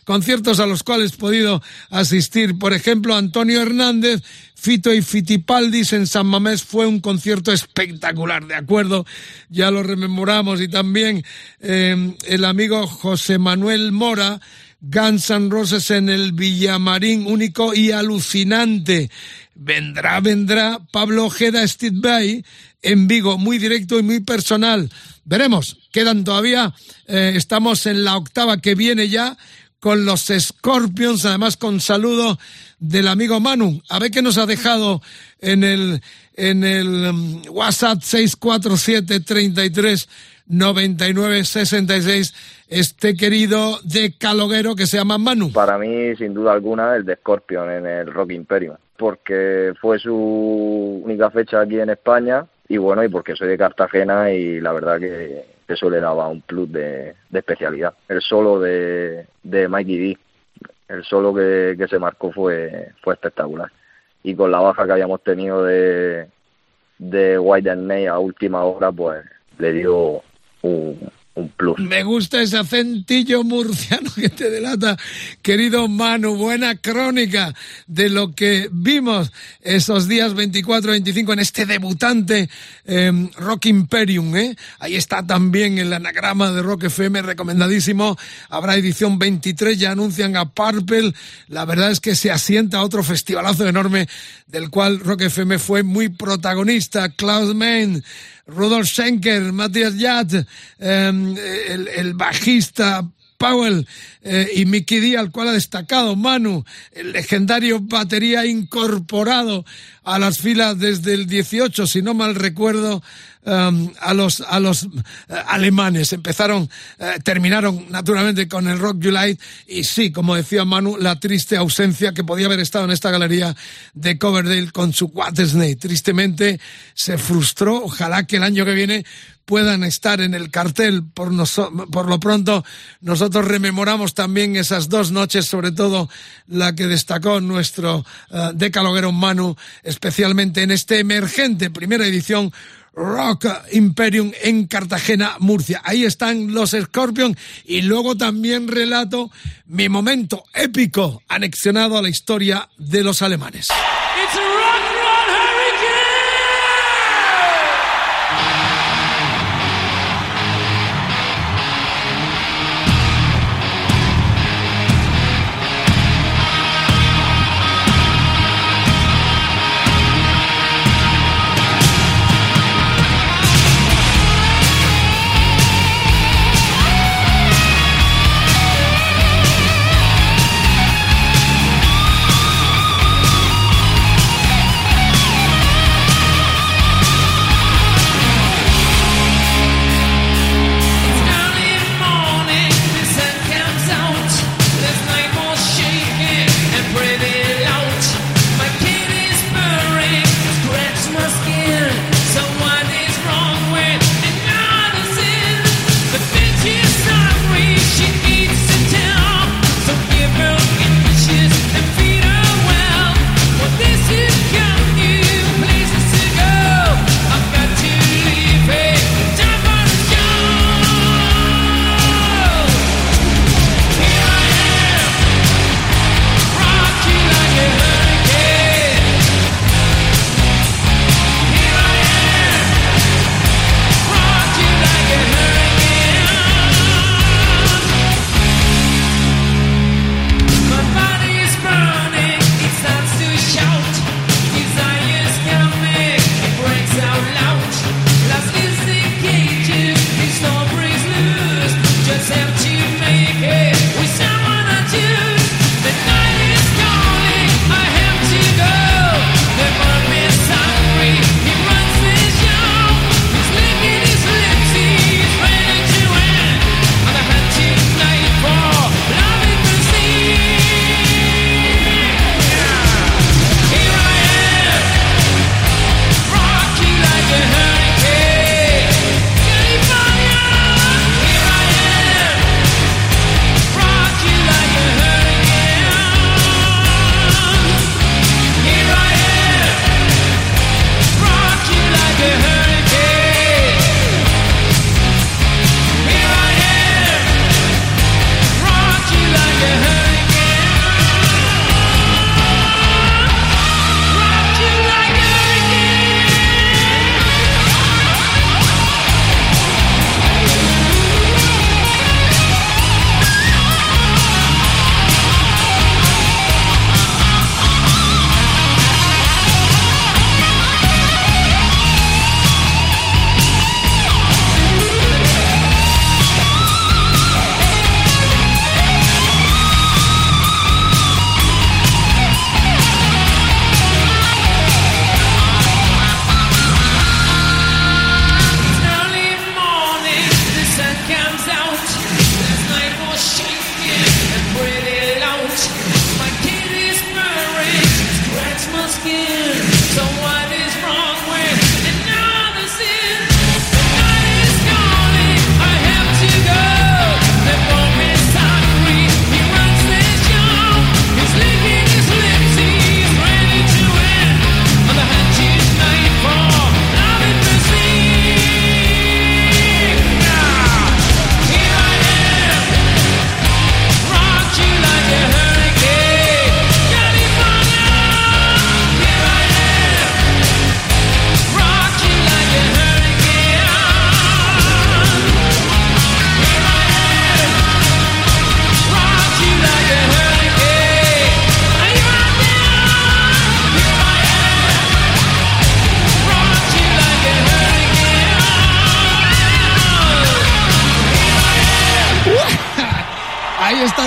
Speaker 1: conciertos a los cuales he podido asistir. Por ejemplo, Antonio Hernández, Fito y Fitipaldis en San Mamés fue un concierto espectacular, de acuerdo, ya lo rememoramos. Y también eh, el amigo José Manuel Mora, Guns Roses en el Villamarín, único y alucinante. Vendrá, vendrá Pablo Ojeda Steve Bay en Vigo, muy directo y muy personal. Veremos, quedan todavía, eh, estamos en la octava que viene ya con los Scorpions, además con saludo del amigo Manu. A ver qué nos ha dejado en el, en el um, WhatsApp 647 33 99 66 este querido de Caloguero que se llama Manu.
Speaker 8: Para mí, sin duda alguna, el de Scorpion en el Rock Imperium, porque fue su única fecha aquí en España y bueno, y porque soy de Cartagena y la verdad que eso le daba un plus de, especialidad. El solo de, de Mikey D, el solo que, que se marcó fue, fue espectacular. Y con la baja que habíamos tenido de, de White and May a última hora, pues le dio un,
Speaker 1: Me gusta ese acentillo murciano que te delata, querido Manu. Buena crónica de lo que vimos esos días 24-25 en este debutante em, Rock Imperium. ¿eh? Ahí está también el anagrama de Rock FM, recomendadísimo. Habrá edición 23, ya anuncian a Purple. La verdad es que se asienta otro festivalazo enorme del cual Rock FM fue muy protagonista. Klaus Mann Rudolf Schenker, Matthias Yat, em, el, el, bajista Powell eh, y Mickey D, al cual ha destacado Manu, el legendario batería incorporado a las filas desde el 18, si no mal recuerdo, um, a los, a los uh, alemanes. Empezaron, uh, terminaron naturalmente con el Rock July y sí, como decía Manu, la triste ausencia que podía haber estado en esta galería de Coverdale con su Snake. Tristemente se frustró. Ojalá que el año que viene puedan estar en el cartel. Por, por lo pronto, nosotros rememoramos también esas dos noches, sobre todo la que destacó nuestro uh, decaloguero Manu, especialmente en este emergente primera edición Rock Imperium en Cartagena, Murcia. Ahí están los Scorpions y luego también relato mi momento épico anexionado a la historia de los alemanes.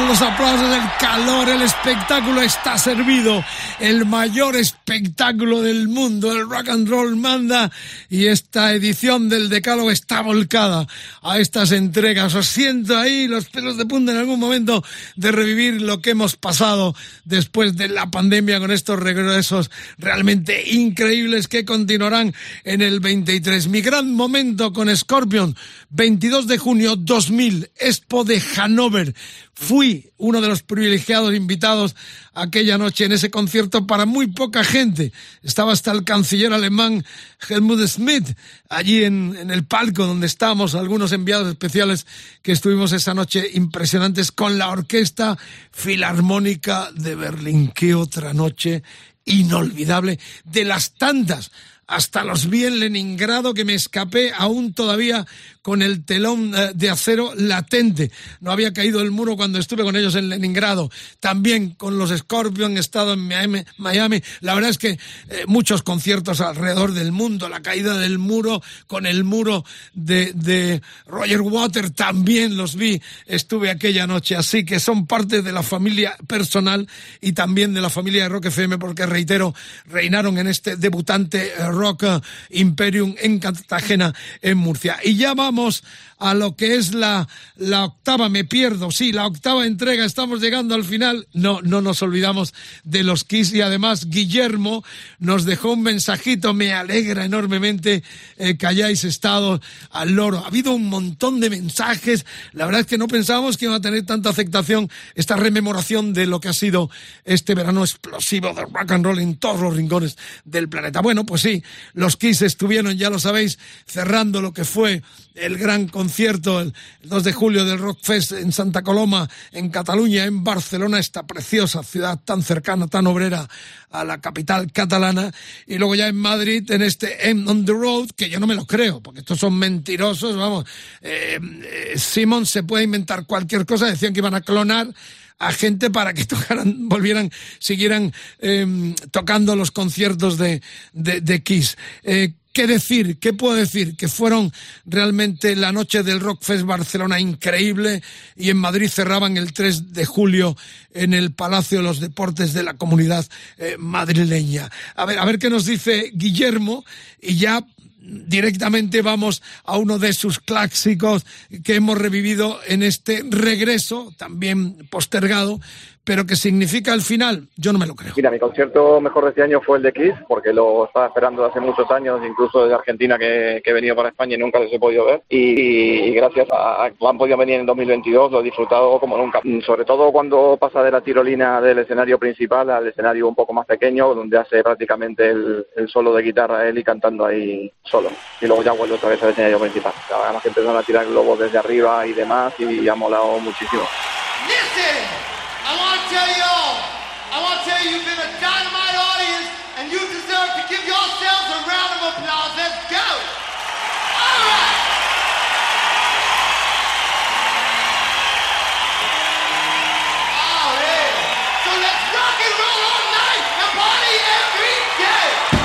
Speaker 1: Los aplausos, el calor, el espectáculo está servido. El mayor espectáculo del mundo, el rock and roll manda y esta edición del Decálogo está volcada a estas entregas. Os siento ahí los pelos de punta en algún momento de revivir lo que hemos pasado después de la pandemia con estos regresos realmente increíbles que continuarán en el 23. Mi gran momento con Scorpion, 22 de junio 2000, Expo de Hannover. Fui uno de los privilegiados invitados aquella noche en ese concierto para muy poca gente. Estaba hasta el canciller alemán Helmut Schmidt allí en, en, el palco donde estábamos, algunos enviados especiales que estuvimos esa noche impresionantes con la Orquesta Filarmónica de Berlín. Qué otra noche inolvidable de las tantas hasta los vi en Leningrado que me escapé aún todavía con el telón eh, de acero latente. No había caído el muro cuando estuve con ellos en Leningrado. También con los Scorpion he estado en Miami. La verdad es que eh, muchos conciertos alrededor del mundo. La caída del muro con el muro de, de Roger Water también los vi. Estuve aquella noche. Así que son parte de la familia personal y también de la familia de Rock FM porque, reitero, reinaron en este debutante eh, Rock Imperium en Cartagena, en Murcia. Y ya vamos a lo que es la, la octava, me pierdo, sí, la octava entrega, estamos llegando al final. No, no nos olvidamos de los Kiss y además Guillermo nos dejó un mensajito, me alegra enormemente eh, que hayáis estado al loro. Ha habido un montón de mensajes, la verdad es que no pensábamos que iba a tener tanta aceptación esta rememoración de lo que ha sido este verano explosivo de rock and roll en todos los rincones del planeta. Bueno, pues sí, los Kiss estuvieron, ya lo sabéis, cerrando lo que fue el gran concierto el 2 de julio del Rockfest en Santa Coloma, en Cataluña, en Barcelona, esta preciosa ciudad tan cercana, tan obrera a la capital catalana, y luego ya en Madrid, en este End on the Road, que yo no me lo creo, porque estos son mentirosos, vamos, eh, eh, Simon se puede inventar cualquier cosa, decían que iban a clonar a gente para que tocaran, volvieran, siguieran eh, tocando los conciertos de, de, de Kiss. Eh, ¿Qué decir? ¿Qué puedo decir? Que fueron realmente la noche del Rockfest Barcelona increíble y en Madrid cerraban el 3 de julio en el Palacio de los Deportes de la Comunidad eh, Madrileña. A ver, a ver qué nos dice Guillermo y ya directamente vamos a uno de sus clásicos que hemos revivido en este regreso, también postergado, pero que significa el final, yo no me lo creo.
Speaker 9: Mira, mi concierto mejor de este año fue el de Kiss, porque lo estaba esperando hace muchos años, incluso desde Argentina que, que he venido para España y nunca les he podido ver. Y, y gracias a que han podido venir en 2022, lo he disfrutado como nunca. Sobre todo cuando pasa de la tirolina del escenario principal al escenario un poco más pequeño, donde hace prácticamente el, el solo de guitarra él y cantando ahí solo. Y luego ya vuelve otra vez al escenario principal. Además que empezaron a tirar globos desde arriba y demás y ha molado muchísimo.
Speaker 7: I want to tell you all, I want to tell you you've been a dynamite audience and you deserve to give yourselves a round of applause. Let's go. All right. Oh, all right. So let's rock and roll all night and party every day.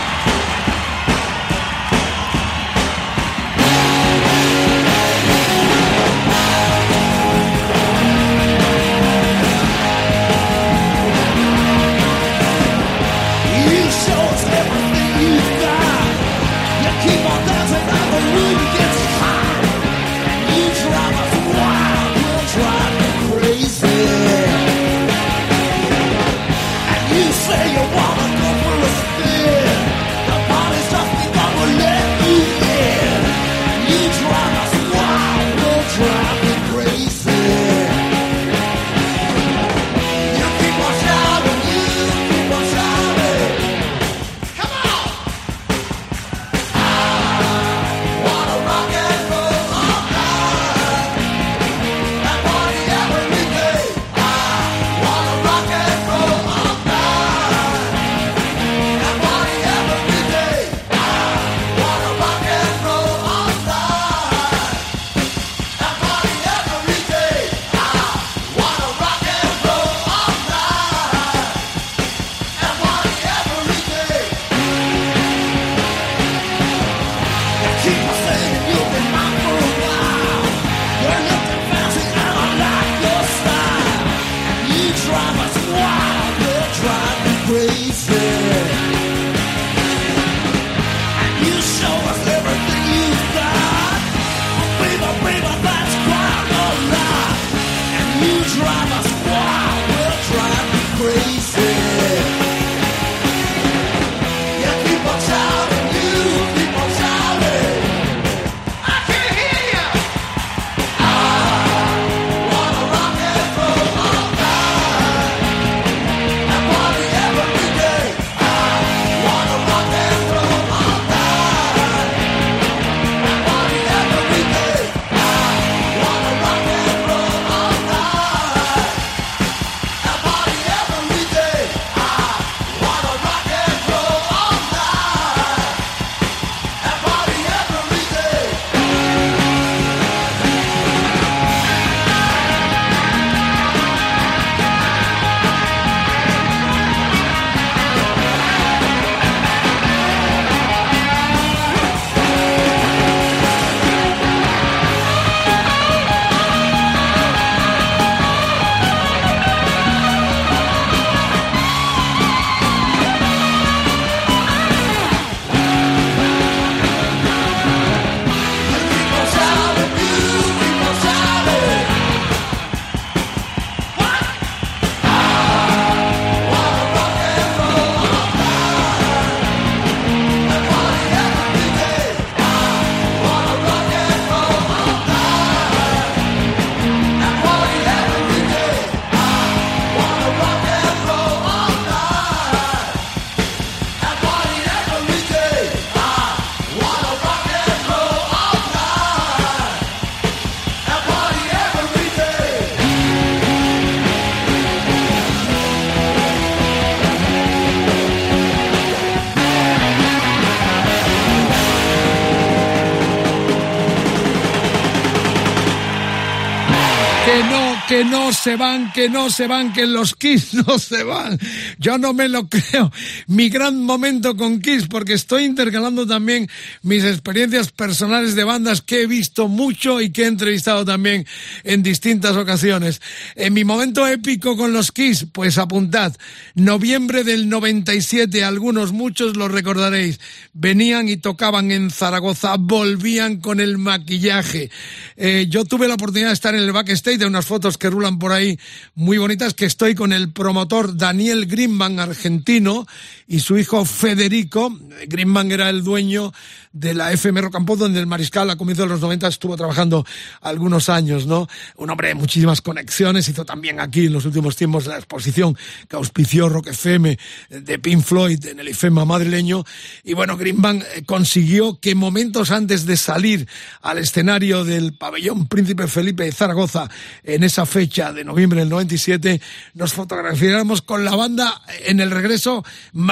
Speaker 1: Que no se van, que no se van, que los Kiss no se van. Yo no me lo creo. Mi gran momento con Kiss, porque estoy intercalando también mis experiencias personales de bandas que he visto mucho y que he entrevistado también en distintas ocasiones. En mi momento épico con los Kiss, pues apuntad, noviembre del 97, algunos, muchos lo recordaréis, venían y tocaban en Zaragoza, volvían con el maquillaje. Eh, yo tuve la oportunidad de estar en el backstage de unas fotos que rulan por ahí muy bonitas, que estoy con el promotor Daniel Greenman, argentino, y su hijo Federico. Greenman era el dueño de la FM Rocampo, donde el mariscal a comienzos de los 90 estuvo trabajando algunos años, ¿no? Un hombre de muchísimas conexiones, hizo también aquí en los últimos tiempos la exposición que auspició Rock FM de Pink Floyd en el IFEMA madrileño. Y bueno, Greenbank eh, consiguió que momentos antes de salir al escenario del pabellón Príncipe Felipe de Zaragoza en esa fecha de noviembre del 97, nos fotografiáramos con la banda en el regreso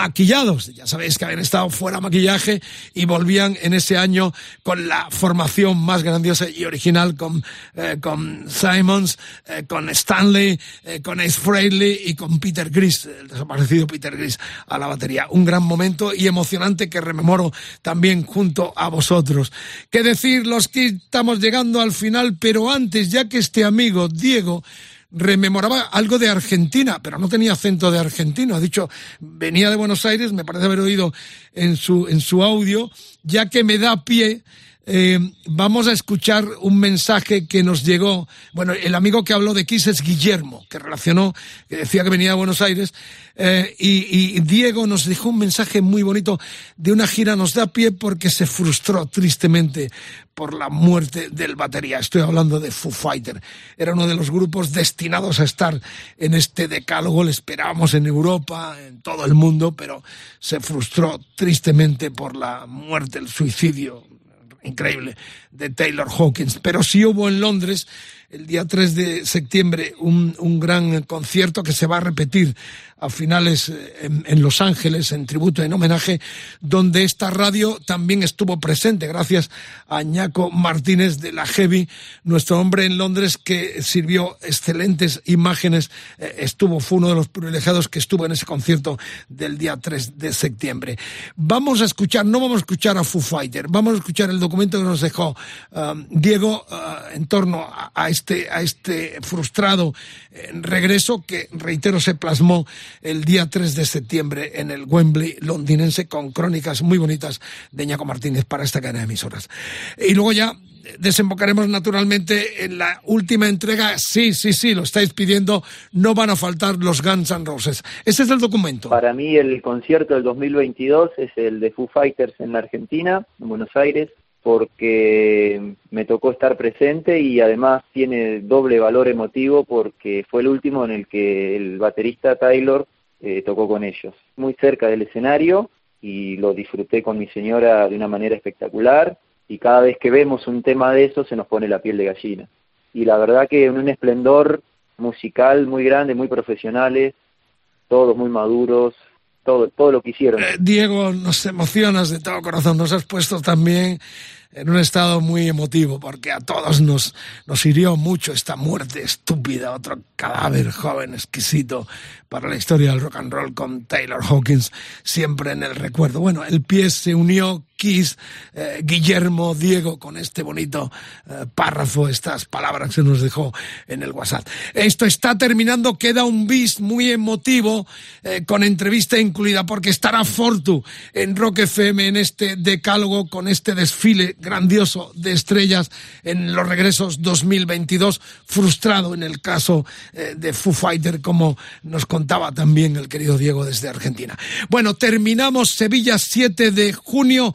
Speaker 1: maquillados. Ya sabéis que habían estado fuera maquillaje y volvían en ese año con la formación más grandiosa y original con, eh, con Simons, eh, con Stanley, eh, con Ace Frehley y con Peter Gris, el desaparecido Peter Gris a la batería. Un gran momento y emocionante que rememoro también junto a vosotros. ¿Qué decir? Los que estamos llegando al final, pero antes, ya que este amigo, Diego, rememoraba algo de Argentina, pero no tenía acento de argentino. Ha dicho, venía de Buenos Aires, me parece haber oído en su, en su audio, ya que me da pie eh, vamos a escuchar un mensaje que nos llegó. Bueno, el amigo que habló de Kiss es Guillermo, que relacionó, que decía que venía de Buenos Aires. Eh, y, Diego nos dejó un mensaje muy bonito de una gira. Nos da pie porque se frustró tristemente por la muerte del batería. Estoy hablando de Foo Fighter. Era uno de los grupos destinados a estar en este decálogo. Le esperábamos en Europa, en todo el mundo, pero se frustró tristemente por la muerte, el suicidio increíble de Taylor Hawkins. Pero sí hubo en Londres el día 3 de septiembre un, un gran concierto que se va a repetir a finales eh, en, Los Ángeles, en tributo, en homenaje, donde esta radio también estuvo presente, gracias a Ñaco Martínez de la Heavy, nuestro hombre en Londres que sirvió excelentes imágenes, eh, estuvo, fue uno de los privilegiados que estuvo en ese concierto del día 3 de septiembre. Vamos a escuchar, no vamos a escuchar a Foo Fighter, vamos a escuchar el documento que nos dejó um, Diego uh, en torno a, a este, a este frustrado eh, regreso que, reitero, se plasmó el día 3 de septiembre en el Wembley londinense con crónicas muy bonitas de Ñaco Martínez para esta cadena de emisoras. Y luego ya desembocaremos naturalmente en la última entrega. Sí, sí, sí, lo estáis pidiendo. No van a faltar los Guns N' Roses. Ese es el documento.
Speaker 10: Para mí el concierto del 2022 es el de Foo Fighters en la Argentina, en Buenos Aires, porque me tocó estar presente y además tiene doble valor emotivo porque fue el último en el que el baterista Taylor eh, tocó con ellos. Muy cerca del escenario y lo disfruté con mi señora de una manera espectacular y cada vez que vemos un tema de eso se nos pone la piel de gallina. Y la verdad que en un esplendor musical muy grande, muy profesionales, todos muy maduros, todo, todo lo que hicieron.
Speaker 1: Eh, Diego, nos emocionas de todo corazón, nos has puesto también en un estado muy emotivo, porque a todos nos, nos hirió mucho esta muerte estúpida, otro cadáver joven, exquisito para la historia del rock and roll con Taylor Hawkins siempre en el recuerdo. Bueno, el pie se unió Eh, Guillermo, Diego, con este bonito eh, párrafo, estas palabras que nos dejó en el WhatsApp. Esto está terminando, queda un bis muy emotivo, eh, con entrevista incluida, porque estará Fortu en Rock FM en este decálogo, con este desfile grandioso de estrellas en los regresos 2022, frustrado en el caso de Foo Fighter, como nos contaba también el querido Diego desde Argentina. Bueno, terminamos Sevilla 7 de junio.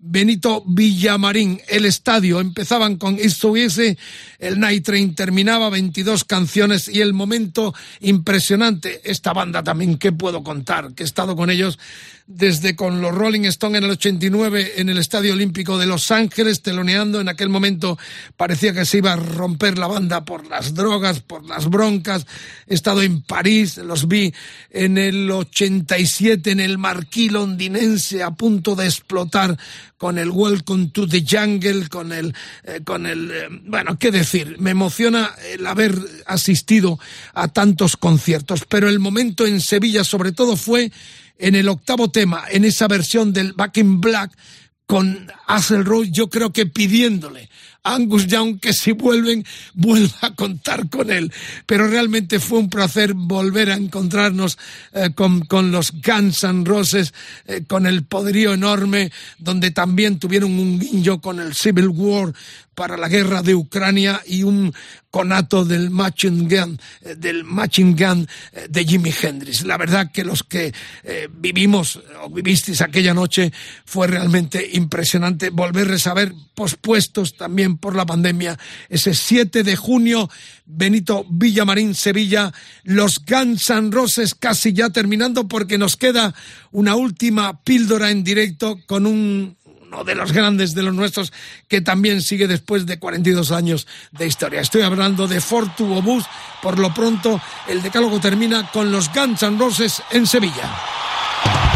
Speaker 1: Benito Villamarín, el estadio. Empezaban con Estuviese, el Night Train terminaba 22 canciones y el momento impresionante. Esta banda también, ¿qué puedo contar? Que he estado con ellos desde con los Rolling Stones en el 89 en el Estadio Olímpico de Los Ángeles, teloneando. En aquel momento parecía que se iba a romper la banda por las drogas, por las broncas. He estado en París, los vi en el 87 en el Marquis londinense a punto de explotar con el Welcome to the Jungle, con el, eh, con el, eh, bueno, qué decir, me emociona el haber asistido a tantos conciertos, pero el momento en Sevilla sobre todo fue en el octavo tema, en esa versión del Back in Black, con Roy, yo creo que pidiéndole Angus Young que si vuelven, vuelva a contar con él. Pero realmente fue un placer volver a encontrarnos eh, con, con, los Guns N' Roses, eh, con el poderío enorme, donde también tuvieron un guiño con el Civil War, para la guerra de Ucrania y un conato del Machine Gun, eh, del Machine Gun eh, de Jimi Hendrix. La verdad que los que eh, vivimos o vivisteis aquella noche fue realmente impresionante volverles a ver pospuestos también por la pandemia. Ese 7 de junio, Benito Villamarín, Sevilla, los Guns Roses casi ya terminando porque nos queda una última píldora en directo con un uno de los grandes de los nuestros, que también sigue después de 42 años de historia. Estoy hablando de Fortu Bus. Por lo pronto, el decálogo termina con los Guns N' Roses en Sevilla.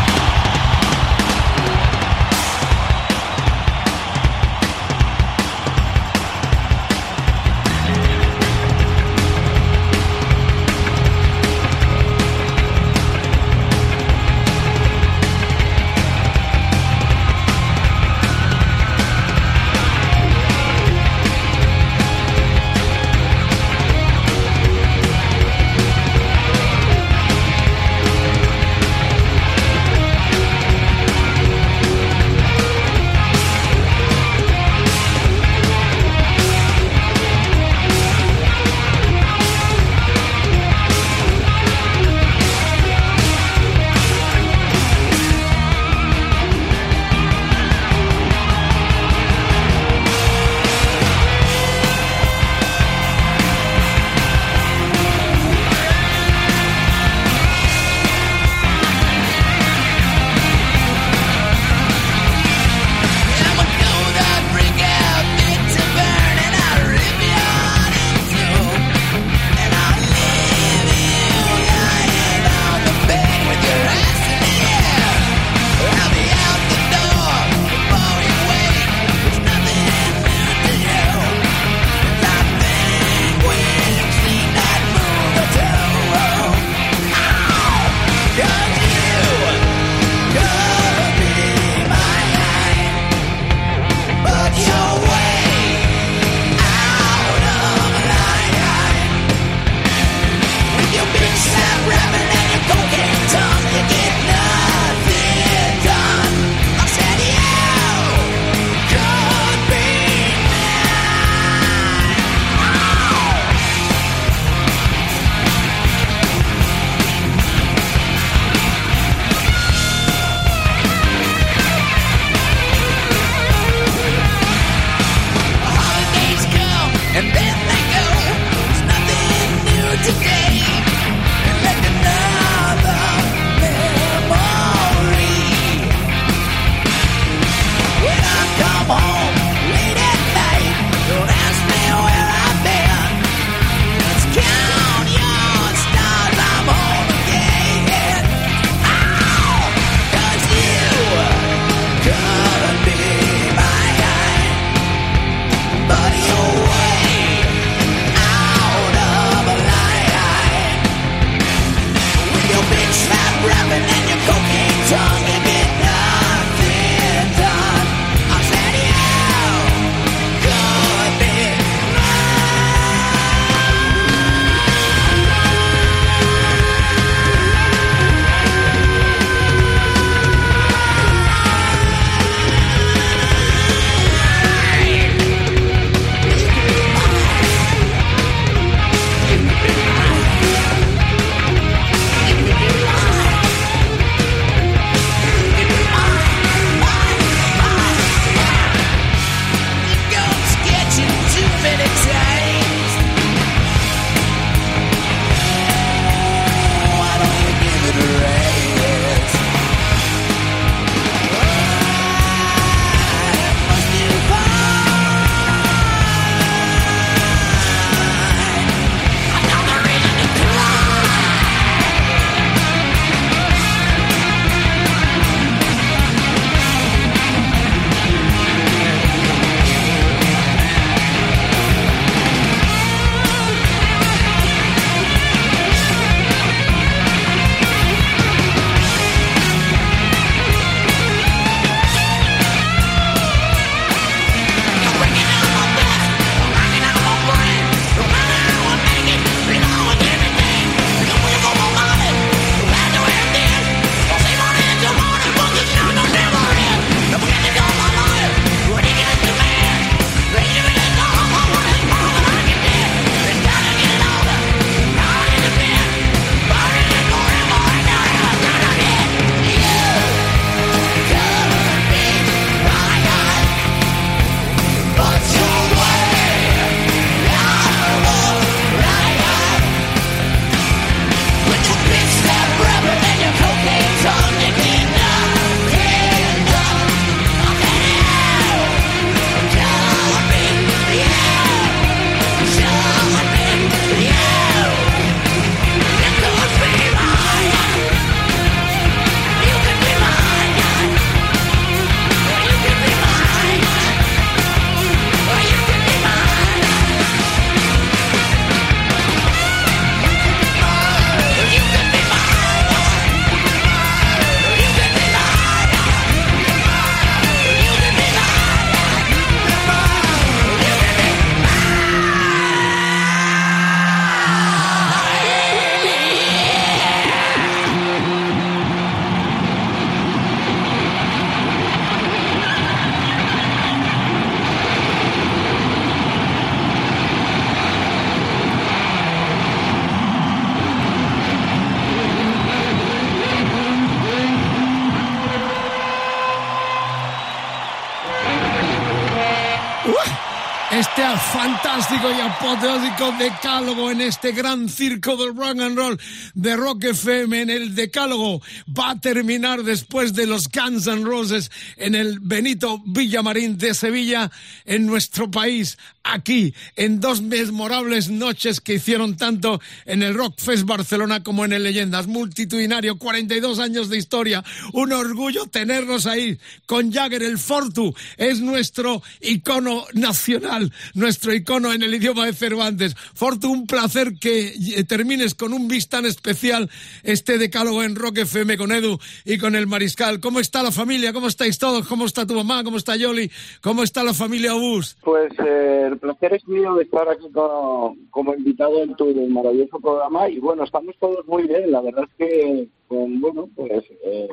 Speaker 1: Apoteósico decálogo en este gran circo del rock and roll de Rock FM en el decálogo va a terminar después de los Guns N' Roses en el Benito Villamarín de Sevilla en nuestro país aquí en dos memorables noches que hicieron tanto en el Rock Fest Barcelona como en el Leyendas. Multitudinario 42 años de historia. Un orgullo tenernos ahí. Con Jagger el Fortu es nuestro icono nacional nuestro icono en el idioma de Cervantes. Fortu, un placer que termines con un bis tan especial este decálogo en Rock FM con Edu y con el Mariscal. ¿Cómo está la familia? ¿Cómo estáis todos? ¿Cómo está tu mamá? ¿Cómo está Yoli? ¿Cómo está la familia Obús?
Speaker 11: Pues eh, el placer es mío de estar aquí como, invitado en tu maravilloso programa y bueno, estamos todos muy bien. La verdad es que, bueno, pues eh,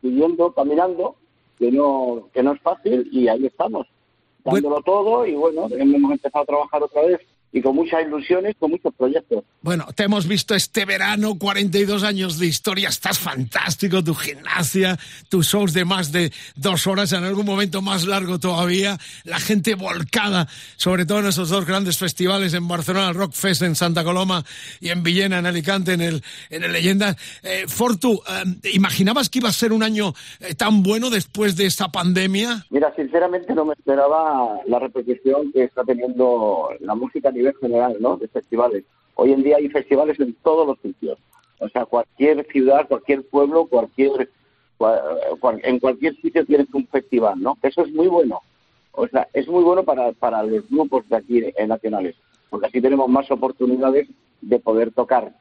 Speaker 11: siguiendo, caminando, que no, que no es fácil y ahí estamos dándolo todo y bueno, hemos empezado a trabajar otra vez y con muchas ilusiones, con muchos proyectos.
Speaker 1: Bueno, te hemos visto este verano, 42 años de historia, estás fantástico, tu gimnasia, tus shows de más de dos horas, en algún momento más largo todavía, la gente volcada, sobre todo en esos dos grandes festivales en Barcelona, el Rock Fest en Santa Coloma y en Villena, en Alicante, en el, en el Leyenda. Eh, Fortu, eh, ¿imaginabas que iba a ser un año eh, tan bueno después de esta pandemia?
Speaker 11: Mira, sinceramente no me esperaba la repercusión que está teniendo la música a nivel general, ¿no? De festivales. Hoy en día hay festivales en todos los sitios. O sea, cualquier ciudad, cualquier pueblo, cualquier en cualquier sitio tienes un festival, ¿no? Eso es muy bueno. O sea, es muy bueno para, para los grupos de aquí eh, nacionales, porque así tenemos más oportunidades de poder tocar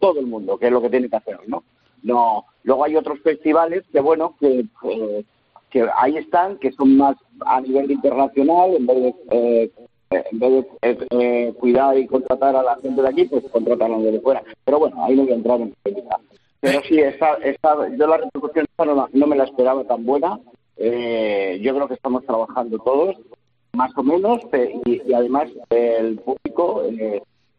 Speaker 11: todo el mundo, que es lo que tiene que hacer, ¿no? No, luego hay otros festivales que bueno que eh, que ahí están, que son más a nivel internacional, en vez de eh, en vez de eh, eh, cuidar y contratar a la gente de aquí, pues contratar a los de fuera. Pero bueno, ahí no voy a entrar en política. Pero sí, esa, esa, yo la repercusión no, no me la esperaba tan buena. Eh, yo creo que estamos trabajando todos, más o menos, y, además el público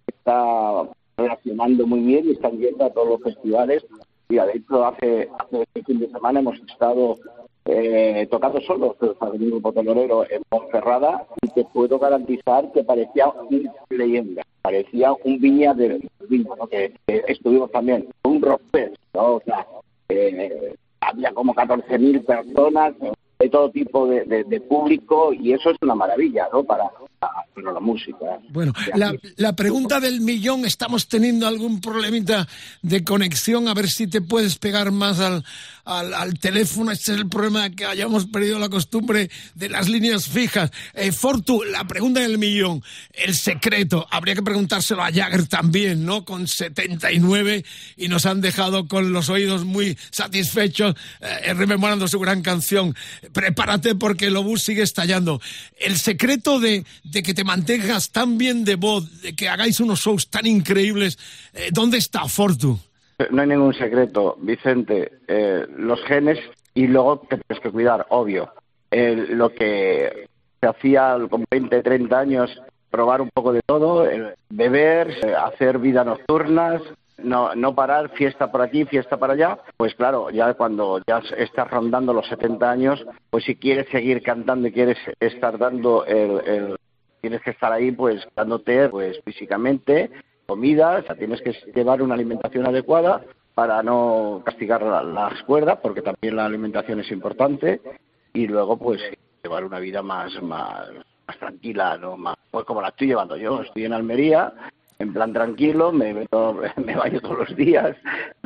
Speaker 11: está reaccionando muy bien y están yendo a todos los festivales. Y de hecho, hace, hace este fin de semana hemos estado eh, tocando solo el grupo telonero en Ponferrada y te puedo garantizar que parecía una leyenda, parecía un viña de vino, que, estuvimos también, un rock ¿no? o sea, eh, había como 14.000 personas de todo tipo de, de, público y eso es una maravilla, ¿no? Para, para la música.
Speaker 1: Bueno, la, la, pregunta del millón, ¿estamos teniendo algún problemita de conexión? A ver si te puedes pegar más al, al, teléfono. Este es el problema que hayamos perdido la costumbre de las líneas fijas. Eh, Fortu, la pregunta del millón, el secreto, habría que preguntárselo a Jagger también, ¿no? Con 79 y nos han dejado con los oídos muy satisfechos, eh, rememorando su gran canción. Prepárate porque el obús sigue estallando. El secreto de, de, que te mantengas tan bien de voz, de que hagáis unos shows tan increíbles, eh, ¿dónde está Fortu?
Speaker 11: No hay ningún secreto, Vicente. Eh, los genes y luego te tienes que cuidar, obvio. lo que se hacía con 20, 30 años, probar un poco de todo, beber, eh, hacer vida nocturnas, no, no parar, fiesta por aquí, fiesta para allá. Pues claro, ya cuando ya estás rondando los 70 años, pues si quieres seguir cantando y quieres estar dando el, tienes que estar ahí pues dándote pues físicamente comidas, tienes que llevar una alimentación adecuada para no castigar las cuerdas, porque también la alimentación es importante, y luego pues llevar una vida más, más, tranquila, ¿no? Más, pues como la estoy llevando yo, estoy en Almería, en plan tranquilo, me, me baño todos los días,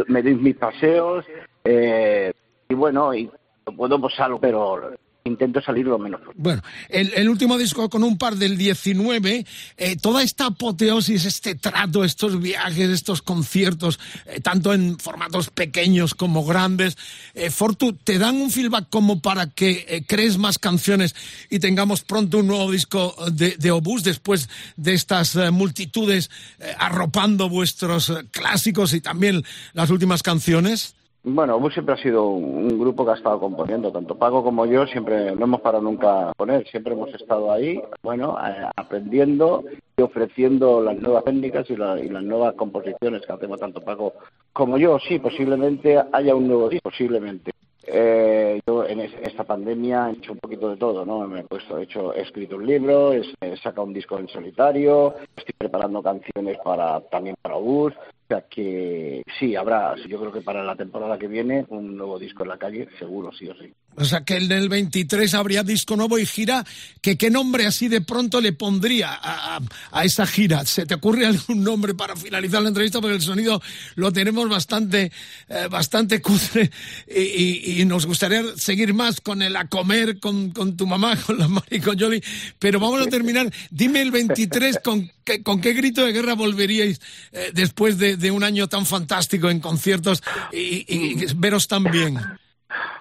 Speaker 11: me doy mis paseos, eh, y bueno, y puedo pues pero intento salir lo menos.
Speaker 1: Bueno, el, último disco con un par del 19, eh, toda esta apoteosis, este trato, estos viajes, estos conciertos, eh, tanto en formatos pequeños como grandes, eh, Fortu, ¿te dan un feedback como para que crees más canciones y tengamos pronto un nuevo disco de, de Obús después de estas multitudes arropando vuestros clásicos y también las últimas canciones?
Speaker 11: Bueno, Obus siempre ha sido un grupo que ha estado componiendo, tanto Pago como yo, siempre no hemos parado nunca a poner, siempre hemos estado ahí, bueno, aprendiendo y ofreciendo las nuevas técnicas y, las nuevas composiciones que hacemos tanto Pago como yo. Sí, posiblemente haya un nuevo disco, posiblemente. Eh, yo en esta pandemia he hecho un poquito de todo, ¿no? Me he puesto, he hecho, he escrito un libro, he, sacado un disco en solitario, estoy preparando canciones para también para Obús, o sea que sí, habrá, yo creo que para la temporada que viene, un nuevo disco en la calle, seguro, sí o sí.
Speaker 1: O sea que en el 23 habría disco nuevo y gira, que qué nombre así de pronto le pondría a, esa gira. ¿Se te ocurre algún nombre para finalizar la entrevista? Porque el sonido lo tenemos bastante, eh, bastante cutre y, nos gustaría seguir más con el a comer, con, con tu mamá, con la Mari, con Jolie. Pero vamos a terminar. Dime el 23 con, qué, con qué grito de guerra volveríais eh, después de, de, un año tan fantástico en conciertos y, y veros tan bien.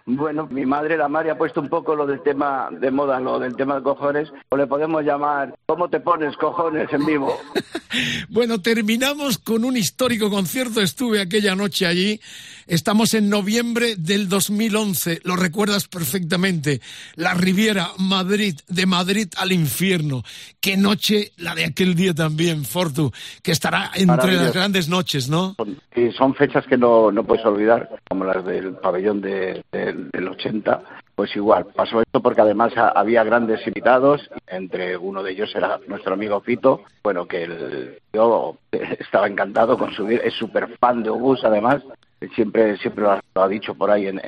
Speaker 11: Bueno, mi madre, la Mari, ha puesto un poco lo del tema de moda, lo del tema de cojones, o le podemos llamar ¿Cómo te pones cojones en vivo?
Speaker 1: bueno, terminamos con un histórico concierto. Estuve aquella noche allí. Estamos en noviembre del 2011. Lo recuerdas perfectamente. La Riviera, Madrid, de Madrid al infierno. Qué noche la de aquel día también, Fortu, que estará entre las grandes noches, ¿no?
Speaker 11: Sí, son fechas que no, no puedes olvidar, como las del pabellón de del 80, pues igual, pasó esto porque además había grandes invitados, entre uno de ellos era nuestro amigo Fito, bueno, que el, yo estaba encantado con subir, es súper fan de Obús además, siempre siempre lo ha, dicho por ahí en,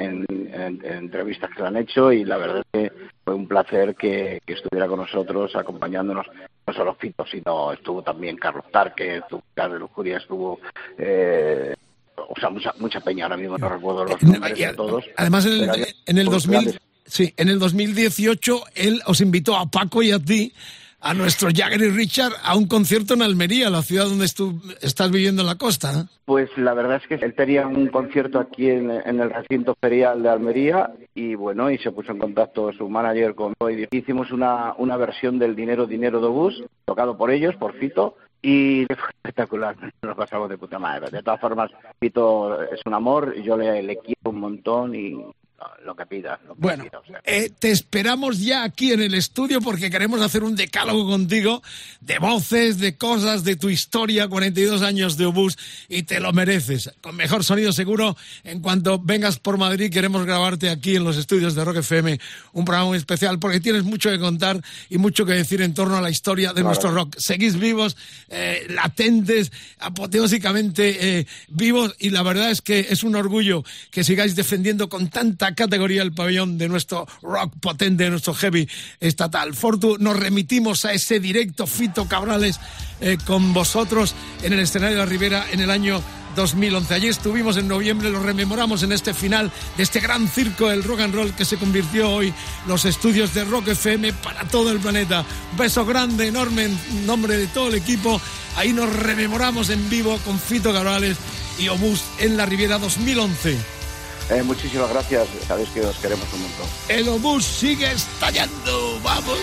Speaker 11: entrevistas que le han hecho y la verdad es que fue un placer que, estuviera con nosotros acompañándonos no solo Fito sino estuvo también Carlos Tarque, Carlos Lujuria estuvo eh, o sea, mucha, mucha peña, ahora mismo no recuerdo los nombres de todos.
Speaker 1: Además, en el, en el 2000, sí, en el 2018 él os invitó a Paco y a ti a nuestro Jagger y Richard a un concierto en Almería, la ciudad donde tú estás viviendo en la costa.
Speaker 11: Pues la verdad es que él tenía un concierto aquí en, el recinto ferial de Almería y bueno, y se puso en contacto su manager con y hicimos una, una versión del Dinero Dinero de Bus, tocado por ellos, por Fito, y fue espectacular, nos pasamos de puta madre. De todas formas, Pito es un amor, yo le, le quiero un montón y lo que pida.
Speaker 1: bueno, eh, te esperamos ya aquí en el estudio porque queremos hacer un decálogo contigo de voces, de cosas, de tu historia, 42 años de obús y te lo mereces. Con mejor sonido seguro, en cuanto vengas por Madrid queremos grabarte aquí en los estudios de Rock FM un programa muy especial porque tienes mucho que contar y mucho que decir en torno a la historia de nuestro rock. Seguís vivos, eh, latentes, apoteósicamente eh, vivos y la verdad es que es un orgullo que sigáis defendiendo con tanta categoría el pabellón de nuestro rock potente, de nuestro heavy estatal. Fortu, nos remitimos a ese directo Fito Cabrales eh, con vosotros en el escenario de la Ribera en el año 2011. Allí estuvimos en noviembre, lo rememoramos en este final de este gran circo del rock and roll que se convirtió hoy los estudios de Rock FM para todo el planeta. Un beso grande, enorme en nombre de todo el equipo. Ahí nos rememoramos en vivo con Fito Cabrales y Obús en la Riviera 2011.
Speaker 11: Eh, muchísimas gracias, sabéis que os queremos un montón.
Speaker 1: El obús sigue estallando, vamos.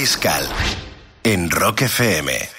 Speaker 12: Mariscal en Rock FM.